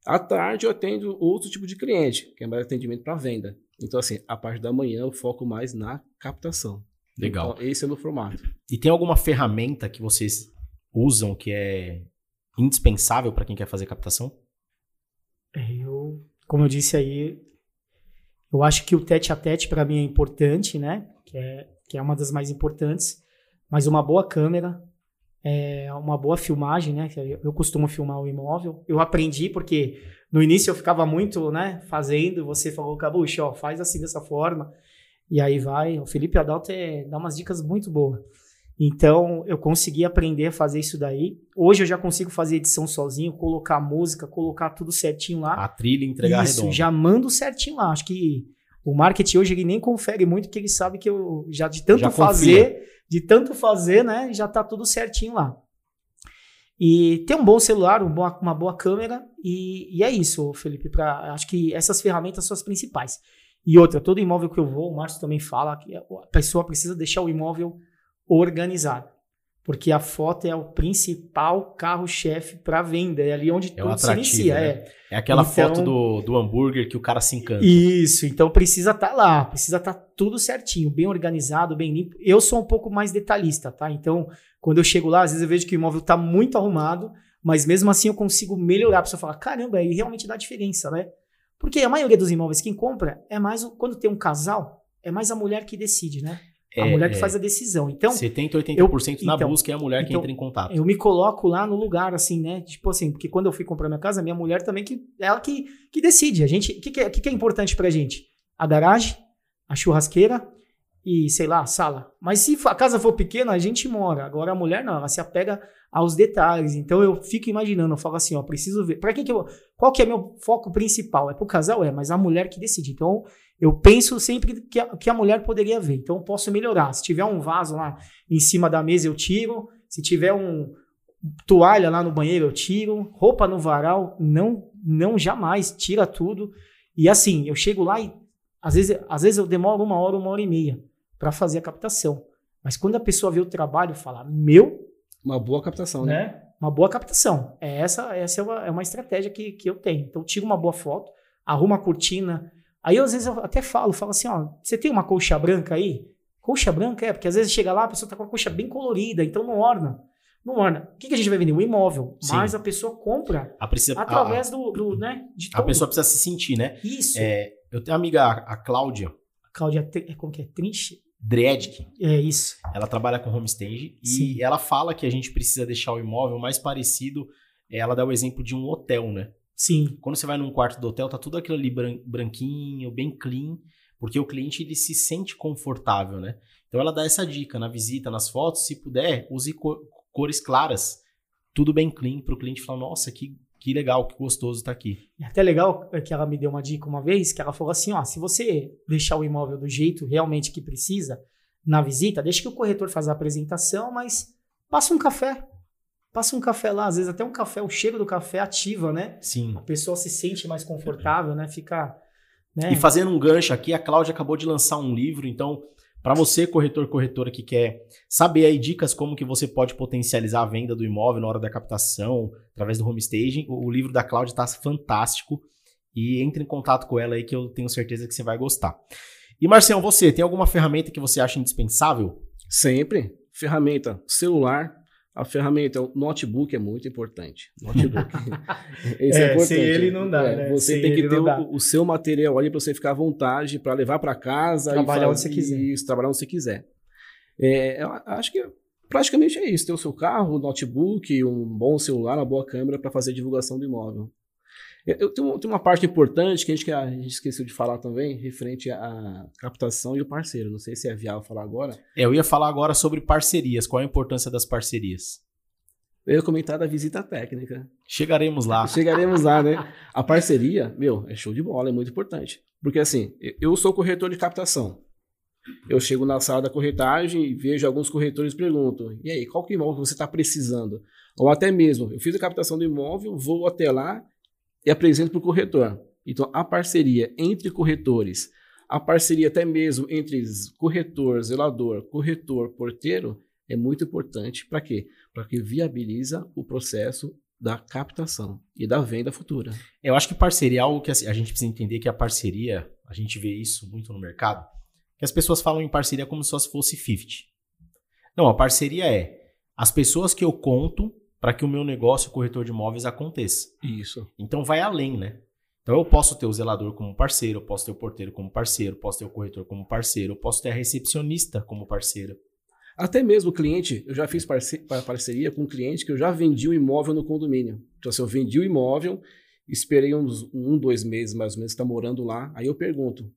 À tarde eu atendo outro tipo de cliente, que é mais atendimento para venda. Então, assim, a parte da manhã eu foco mais na captação. Legal. Então, esse é o meu formato. E tem alguma ferramenta que vocês usam que é indispensável para quem quer fazer captação? É, Eu, como eu disse aí, eu acho que o tete a tete para mim é importante, né? Que é, que é uma das mais importantes. Mas uma boa câmera, é uma boa filmagem, né? Eu costumo filmar o imóvel. Eu aprendi porque no início eu ficava muito, né? Fazendo. Você falou, Cabucho, ó, faz assim dessa forma. E aí vai. O Felipe Adalto é, dá umas dicas muito boas. Então, eu consegui aprender a fazer isso daí. Hoje eu já consigo fazer edição sozinho, colocar música, colocar tudo certinho lá. A trilha entregar Isso, redondo. já mando certinho lá. Acho que o marketing hoje ele nem confere muito, porque ele sabe que eu já de tanto Já fazer, de tanto fazer, né, já tá tudo certinho lá. E ter um bom celular, um bom- uma boa câmera, e, e é isso, Felipe. Pra, acho que essas ferramentas são as principais. E outra, todo imóvel que eu vou, o Márcio também fala que a pessoa precisa deixar o imóvel organizado. Porque a foto é o principal carro-chefe para venda. É ali onde É tudo se inicia. né? É. É aquela Então- foto do, do hambúrguer que o cara se encanta. Isso, então precisa estar lá, precisa estar tudo certinho, bem organizado, bem limpo. Eu sou um pouco mais detalhista, tá? Então, quando eu chego lá, às vezes eu vejo que o imóvel tá muito arrumado, mas mesmo assim eu consigo melhorar. A pessoa fala, caramba, aí realmente dá diferença, né? Porque a maioria dos imóveis quem compra é mais, quando tem um casal, é mais a mulher que decide, né? A É, mulher que é. faz a decisão. Então, 70, 80% na então, busca é a mulher que então, entra em contato. eu me coloco lá no lugar, assim, né? Tipo assim, porque quando eu fui comprar minha casa, minha mulher também, que ela que, que decide. A gente, o que, que, é, que, que é importante pra gente? A garagem, a churrasqueira e, sei lá, a sala. Mas se a casa for pequena, a gente mora. Agora a mulher não, ela se apega aos detalhes. Então eu fico imaginando, eu falo assim, ó, preciso ver. Para quem que eu, qual que é meu foco principal? É pro casal, é, mas a mulher que decide. Então eu penso sempre que a, que a mulher poderia ver. Então eu posso melhorar. Se tiver um vaso lá em cima da mesa, eu tiro. Se tiver um toalha lá no banheiro, eu tiro. Roupa no varal, não, não jamais. Tira tudo. E assim, eu chego lá e às vezes, às vezes eu demoro uma hora, uma hora e meia para fazer a captação. Mas quando a pessoa vê o trabalho, fala: Meu, Uma boa captação, né? né? Uma boa captação. É essa essa é uma, é uma estratégia que, que eu tenho. Então, tiro uma boa foto, arrumo a cortina. Aí, às vezes, eu até falo, falo assim, ó, você tem uma colcha branca aí? Colcha branca é, porque às vezes chega lá, a pessoa tá com a colcha bem colorida, então não orna. Não orna. O que, que a gente vai vender? Um imóvel. Sim. Mas a pessoa compra A, precisa, através do, do, né, de a, a pessoa precisa se sentir, né? Isso. É, eu tenho uma amiga, a Cláudia Cláudia, Tri- é como que é? Trinche? Dredk, É isso. ela trabalha com homestage Sim. e ela fala que a gente precisa deixar o imóvel mais parecido. Ela dá o exemplo de um hotel, né? Sim. Quando você vai num quarto do hotel, tá tudo aquilo ali bran- branquinho, bem clean, porque o cliente ele se sente confortável, né? Então ela dá essa dica na visita, nas fotos, se puder, use co- cores claras, tudo bem clean para o cliente falar, nossa, que, que legal, que gostoso tá aqui. É até legal que ela me deu uma dica uma vez, que ela falou assim, ó, se você deixar o imóvel do jeito realmente que precisa na visita, deixa que o corretor faz a apresentação, mas passa um café. Passa um café lá, às vezes até um café, o cheiro do café ativa, né? Sim. A pessoa se sente mais confortável, né? Fica, né? E fazendo um gancho aqui, a Cláudia acabou de lançar um livro, então, para você, corretor, corretora que quer saber aí dicas como que você pode potencializar a venda do imóvel na hora da captação, através do homestaging, o, o livro da Cláudia tá fantástico e entre em contato com ela aí que eu tenho certeza que você vai gostar. E Marcião, você tem alguma ferramenta que você acha indispensável? Sempre. Ferramenta, celular. A ferramenta, o notebook é muito importante. Notebook. Esse É, sem ele não dá, né? Você Sem tem que ter o, o seu material ali para você ficar à vontade, para levar para casa. e Trabalhar onde você quiser. Isso, trabalhar onde você quiser. É, eu acho que praticamente é isso. Ter o seu carro, o notebook, um bom celular, uma boa câmera para fazer a divulgação do imóvel. Eu, eu tenho, uma parte importante que a gente, que a gente esqueceu de falar também, referente à captação e o parceiro. Não sei se é viável falar agora. É, eu ia falar agora sobre parcerias, qual a importância das parcerias? Eu ia comentar da visita técnica. Chegaremos lá. Chegaremos lá, né? A parceria, meu, é show de bola, é muito importante. Porque assim, eu sou corretor de captação. Eu chego na sala da corretagem e vejo alguns corretores e pergunto: e aí, qual que é o imóvel você está precisando? Ou até mesmo, eu fiz a captação do imóvel, vou até lá e apresento para o corretor. Então, a parceria entre corretores, a parceria até mesmo entre corretor, zelador, corretor, porteiro, é muito importante. Para quê? Para que viabiliza o processo da captação e da venda futura. Eu acho que parceria é algo que assim, a gente precisa entender que a parceria, a gente vê isso muito no mercado, que as pessoas falam em parceria como se fosse 50. Não, a parceria é as pessoas que eu conto para que o meu negócio corretor de imóveis aconteça. Isso. Então vai além, né? Então eu posso ter o zelador como parceiro, eu posso ter o porteiro como parceiro, eu posso ter o corretor como parceiro, eu posso ter a recepcionista como parceira. Até mesmo o cliente, eu já fiz parce pa- parceria com um cliente que eu já vendi o imóvel no condomínio. Então, assim, eu vendi o imóvel, esperei uns um, dois meses mais ou menos, está morando lá. Aí eu pergunto: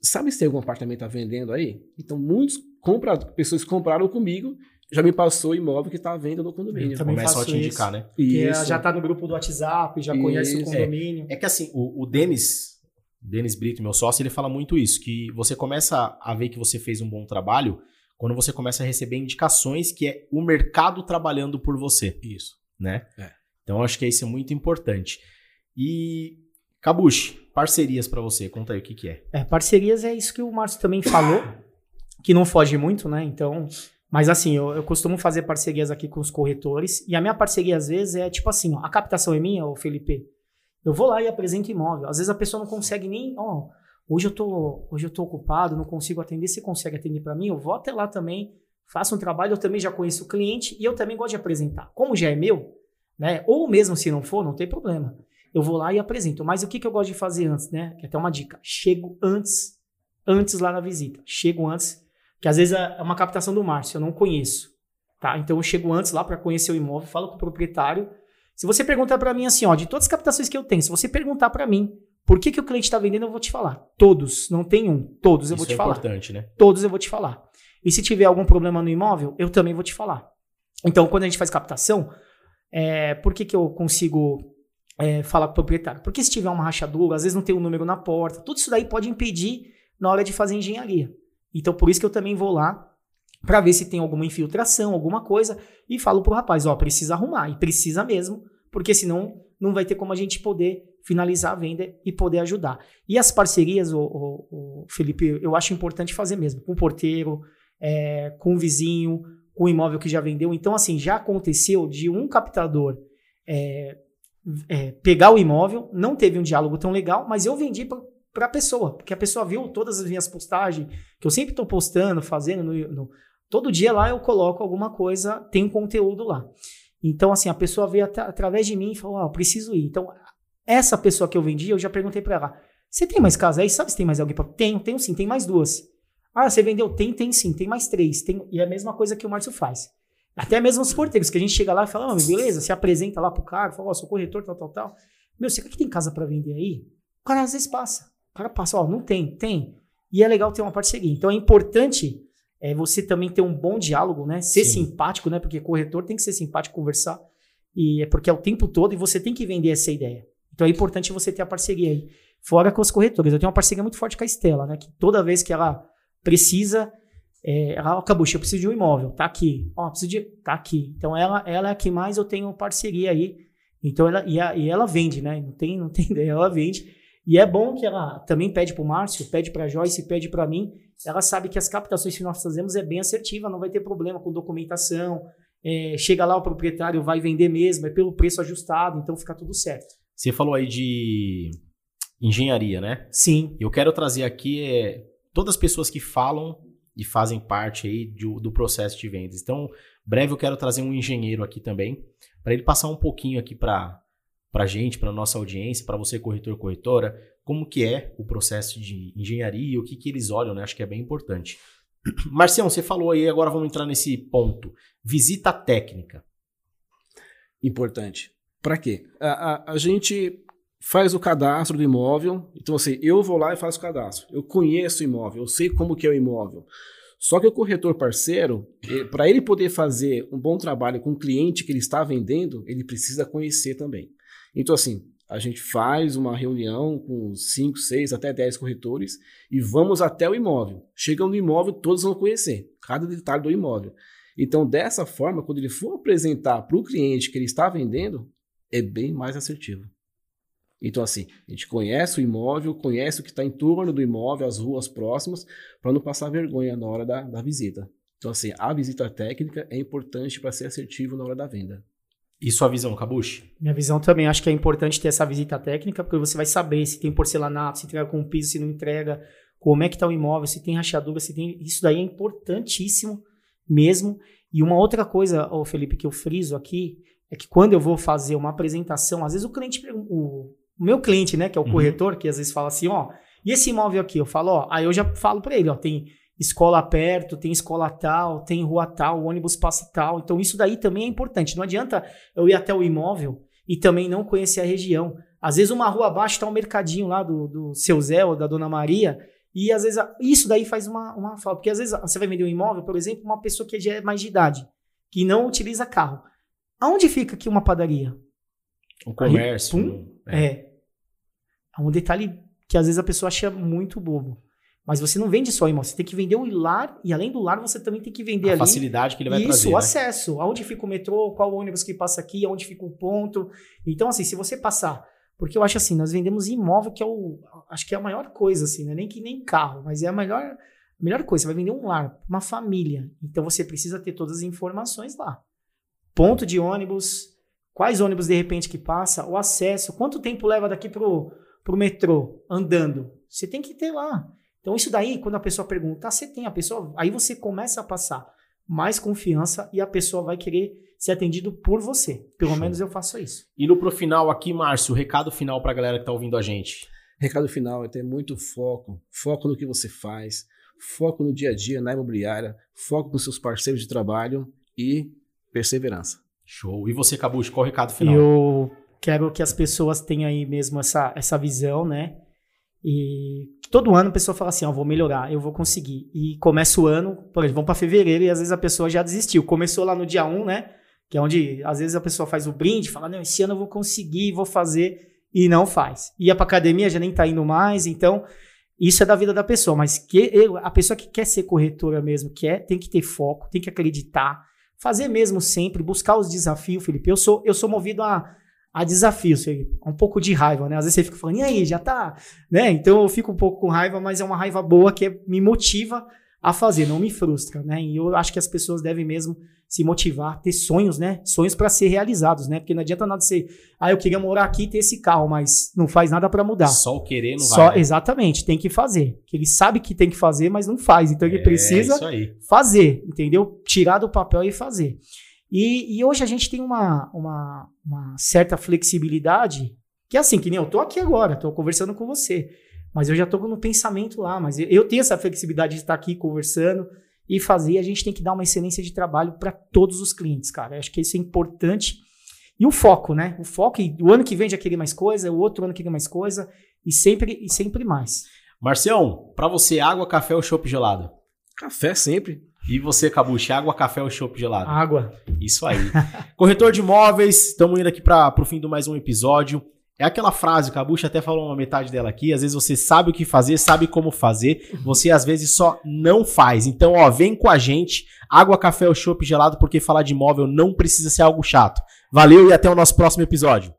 sabe se tem algum apartamento a vendendo aí? Então, muitos compra, pessoas compraram comigo já me passou o imóvel que está à venda no condomínio. Eu também Começa a faço te indicar, isso. né? Que Isso. já tá no grupo do WhatsApp, já conhece o Isso. condomínio. É que assim, o, o Denis, Denis Brito, meu sócio, ele fala muito isso, que você começa a ver que você fez um bom trabalho quando você começa a receber indicações que é o mercado trabalhando por você, Isso. né? É. Então eu acho que isso é muito importante. E Cabuche, parcerias pra você, conta aí o que que é. É, parcerias é isso que o Márcio também falou, que não foge muito, né? Então, mas assim, eu, eu costumo fazer parcerias aqui com os corretores, e a minha parceria às vezes é tipo assim, ó, a captação é minha, ô Felipe, eu vou lá e apresento imóvel. Às vezes a pessoa não consegue nem, ó, hoje eu tô, hoje eu tô ocupado, não consigo atender, você consegue atender para mim? Eu vou até lá também, faço um trabalho, eu também já conheço o cliente e eu também gosto de apresentar. Como já é meu, né? Ou mesmo se não for, não tem problema. Eu vou lá e apresento. Mas o que, que eu gosto de fazer antes, né? Que é até uma dica. Chego antes, antes lá na visita. Chego antes, que às vezes é uma captação do Márcio, eu não conheço. Tá? Então eu chego antes lá para conhecer o imóvel, falo com o proprietário. Se você perguntar para mim assim, ó, de todas as captações que eu tenho, se você perguntar para mim por que, que o cliente está vendendo, eu vou te falar. Todos, não tem um. Todos eu isso vou te é falar. importante, né? Todos eu vou te falar. E se tiver algum problema no imóvel, eu também vou te falar. Então, quando a gente faz captação, é, por que, que eu consigo é, falar com o proprietário? Porque se tiver uma rachadura, às vezes não tem um número na porta, tudo isso daí pode impedir na hora de fazer engenharia. Então, por isso que eu também vou lá para ver se tem alguma infiltração, alguma coisa, e falo pro rapaz, ó, precisa arrumar, e precisa mesmo, porque senão não vai ter como a gente poder finalizar a venda e poder ajudar. E as parcerias, o, o, o Felipe, eu acho importante fazer mesmo, com o porteiro, é, com o vizinho, com o imóvel que já vendeu. Então, assim, já aconteceu de um captador é, é, pegar o imóvel, não teve um diálogo tão legal, mas eu vendi para a pessoa, porque a pessoa viu todas as minhas postagens, que eu sempre estou postando, fazendo, no, no, todo dia lá eu coloco alguma coisa, tem um conteúdo lá. Então, assim, a pessoa veio at através de mim e falou: ah, preciso ir. Então, essa pessoa que eu vendi, eu já perguntei para ela: você tem mais casa aí? Sabe se tem mais alguém para. Tenho, tenho sim, tem mais duas. Ah, você vendeu? Tem, tem sim, tem mais três. Tem... E é a mesma coisa que o Márcio faz. Até mesmo os porteiros, que a gente chega lá e fala, oh, beleza, se apresenta lá pro cara, fala, ó, oh, sou corretor, tal, tal, tal. Meu, você que tem casa para vender aí? O cara às vezes passa. O cara passa, ó, não tem, tem. E é legal ter uma parceria. Então é importante é, você também ter um bom diálogo, né? Ser Sim. simpático, né? Porque corretor tem que ser simpático, conversar. E é porque é o tempo todo e você tem que vender essa ideia. Então é importante você ter a parceria aí. Fora com os corretores. Eu tenho uma parceria muito forte com a Estela, né? Que toda vez que ela precisa, é, ela acabou, eu preciso de um imóvel, tá aqui. Ó, preciso de. Tá aqui. Então ela, ela é a que mais eu tenho parceria aí. Então ela. E, a, e ela vende, né? Não tem, não tem ideia, ela vende. E é bom que ela também pede para o Márcio, pede para a Joyce, pede para mim. Ela sabe que as captações que nós fazemos é bem assertiva, não vai ter problema com documentação. É, chega lá, o proprietário vai vender mesmo, é pelo preço ajustado, então fica tudo certo. Você falou aí de engenharia, né? Sim. Eu quero trazer aqui é, todas as pessoas que falam e fazem parte aí do, do processo de vendas. Então, breve eu quero trazer um engenheiro aqui também, para ele passar um pouquinho aqui para para gente, para nossa audiência, para você corretor corretora, como que é o processo de engenharia, o que que eles olham, né? Acho que é bem importante. Marcião, você falou aí, agora vamos entrar nesse ponto. Visita técnica. Importante. Para quê? A, a, a, gente faz o cadastro do imóvel. Então, assim, eu vou lá e faço o cadastro. Eu conheço o imóvel, eu sei como que é o imóvel. Só que o corretor parceiro, para ele poder fazer um bom trabalho com o cliente que ele está vendendo, ele precisa conhecer também. Então, assim, a gente faz uma reunião com 5, 6, até 10 corretores e vamos até o imóvel. Chegando no imóvel, todos vão conhecer cada detalhe do imóvel. Então, dessa forma, quando ele for apresentar para o cliente que ele está vendendo, é bem mais assertivo. Então, assim, a gente conhece o imóvel, conhece o que está em torno do imóvel, as ruas próximas, para não passar vergonha na hora da, da visita. Então, assim, a visita técnica é importante para ser assertivo na hora da venda. E sua visão, Cabuche? Minha visão também, acho que é importante ter essa visita técnica, porque você vai saber se tem porcelanato, se entrega com piso, se não entrega, como é que está o imóvel, se tem rachadura, se tem... Isso daí é importantíssimo mesmo. E uma outra coisa, oh, Felipe, que eu friso aqui, é que quando eu vou fazer uma apresentação, às vezes o cliente, o, o meu cliente, né, que é o uhum. corretor, que às vezes fala assim, ó, e esse imóvel aqui? Eu falo, ó, aí eu já falo para ele, ó, tem escola perto, tem escola tal, tem rua tal, o ônibus passa tal. Então isso daí também é importante. Não adianta eu ir até o imóvel e também não conhecer a região. Às vezes uma rua abaixo está um mercadinho lá do, do seu Zé ou da Dona Maria e às vezes isso daí faz uma, uma falta. Porque às vezes você vai vender um imóvel, por exemplo, uma pessoa que já é mais de idade, que não utiliza carro. Aonde fica aqui uma padaria? O comércio. Aí, pum, é. é. É um detalhe que às vezes a pessoa acha muito bobo. Mas você não vende só imóvel, você tem que vender o lar e além do lar você também tem que vender a ali. facilidade que ele vai isso, trazer. Isso, o né? acesso. Aonde fica o metrô, qual ônibus que passa aqui, aonde fica o ponto. Então, assim, se você passar. Porque eu acho assim, nós vendemos imóvel, que é o. Acho que é a maior coisa, assim, né? Nem que nem carro, mas é a melhor, a melhor coisa. Você vai vender um lar, uma família. Então você precisa ter todas as informações lá. Ponto de ônibus, quais ônibus de repente que passa, o acesso, quanto tempo leva daqui pro, pro metrô andando. Você tem que ter lá. Então, isso daí, quando a pessoa pergunta, ah, você tem a pessoa, aí você começa a passar mais confiança e a pessoa vai querer ser atendido por você. Pelo Show. menos eu faço isso. Indo pro final aqui, Márcio, recado final para a galera que tá ouvindo a gente. Recado final é ter muito foco, foco no que você faz, foco no dia a dia na imobiliária, foco nos seus parceiros de trabalho e perseverança. Show. E você, Cabucho, qual o recado final? Eu quero que as pessoas tenham aí mesmo essa, essa visão, né? E todo ano a pessoa fala assim: ó, oh, vou melhorar, eu vou conseguir. E começa o ano, por exemplo, vamos para fevereiro e às vezes a pessoa já desistiu. Começou lá no dia 1, né? Que é onde às vezes a pessoa faz o brinde, fala: não, esse ano eu vou conseguir, vou fazer, e não faz. Ia para academia, já nem tá indo mais, então. Isso é da vida da pessoa, mas que a pessoa que quer ser corretora mesmo, quer, tem que ter foco, tem que acreditar, fazer mesmo sempre, buscar os desafios, Felipe. Eu sou, eu sou movido a, a desafios, um pouco de raiva, né? Às vezes você fica falando, e aí, já tá, né? Então eu fico um pouco com raiva, mas é uma raiva boa que me motiva a fazer, não me frustra, né? E eu acho que as pessoas devem mesmo se motivar, ter sonhos, né? Sonhos para ser realizados, né? Porque não adianta nada ser, ah, eu queria morar aqui e ter esse carro, mas não faz nada para mudar. Só o querer não Só, vai. né? exatamente, tem que fazer. Que ele sabe que tem que fazer, mas não faz. Então ele É, precisa fazer, entendeu? Tirar do papel e fazer. E, e hoje a gente tem uma, uma, uma certa flexibilidade, que é assim, que nem eu tô aqui agora, tô conversando com você, mas eu já tô no pensamento lá, mas eu, eu tenho essa flexibilidade de estar aqui conversando e fazer, e a gente tem que dar uma excelência de trabalho para todos os clientes, cara. Eu acho que isso é importante. E o foco, né? O foco, e o ano que vem já querer mais coisa, o outro ano querer mais coisa, e sempre, e sempre mais. Marcião, pra você, água, café ou chopp gelado? Café sempre. E você, Cabuche, água, café ou chopp gelado? Água. Isso aí. Corretor de imóveis, estamos indo aqui para o fim do mais um episódio. É aquela frase, o Cabucha até falou uma metade dela aqui. Às vezes você sabe o que fazer, sabe como fazer, você às vezes só não faz. Então, ó, vem com a gente, água, café ou chopp gelado, porque falar de imóvel não precisa ser algo chato. Valeu e até o nosso próximo episódio.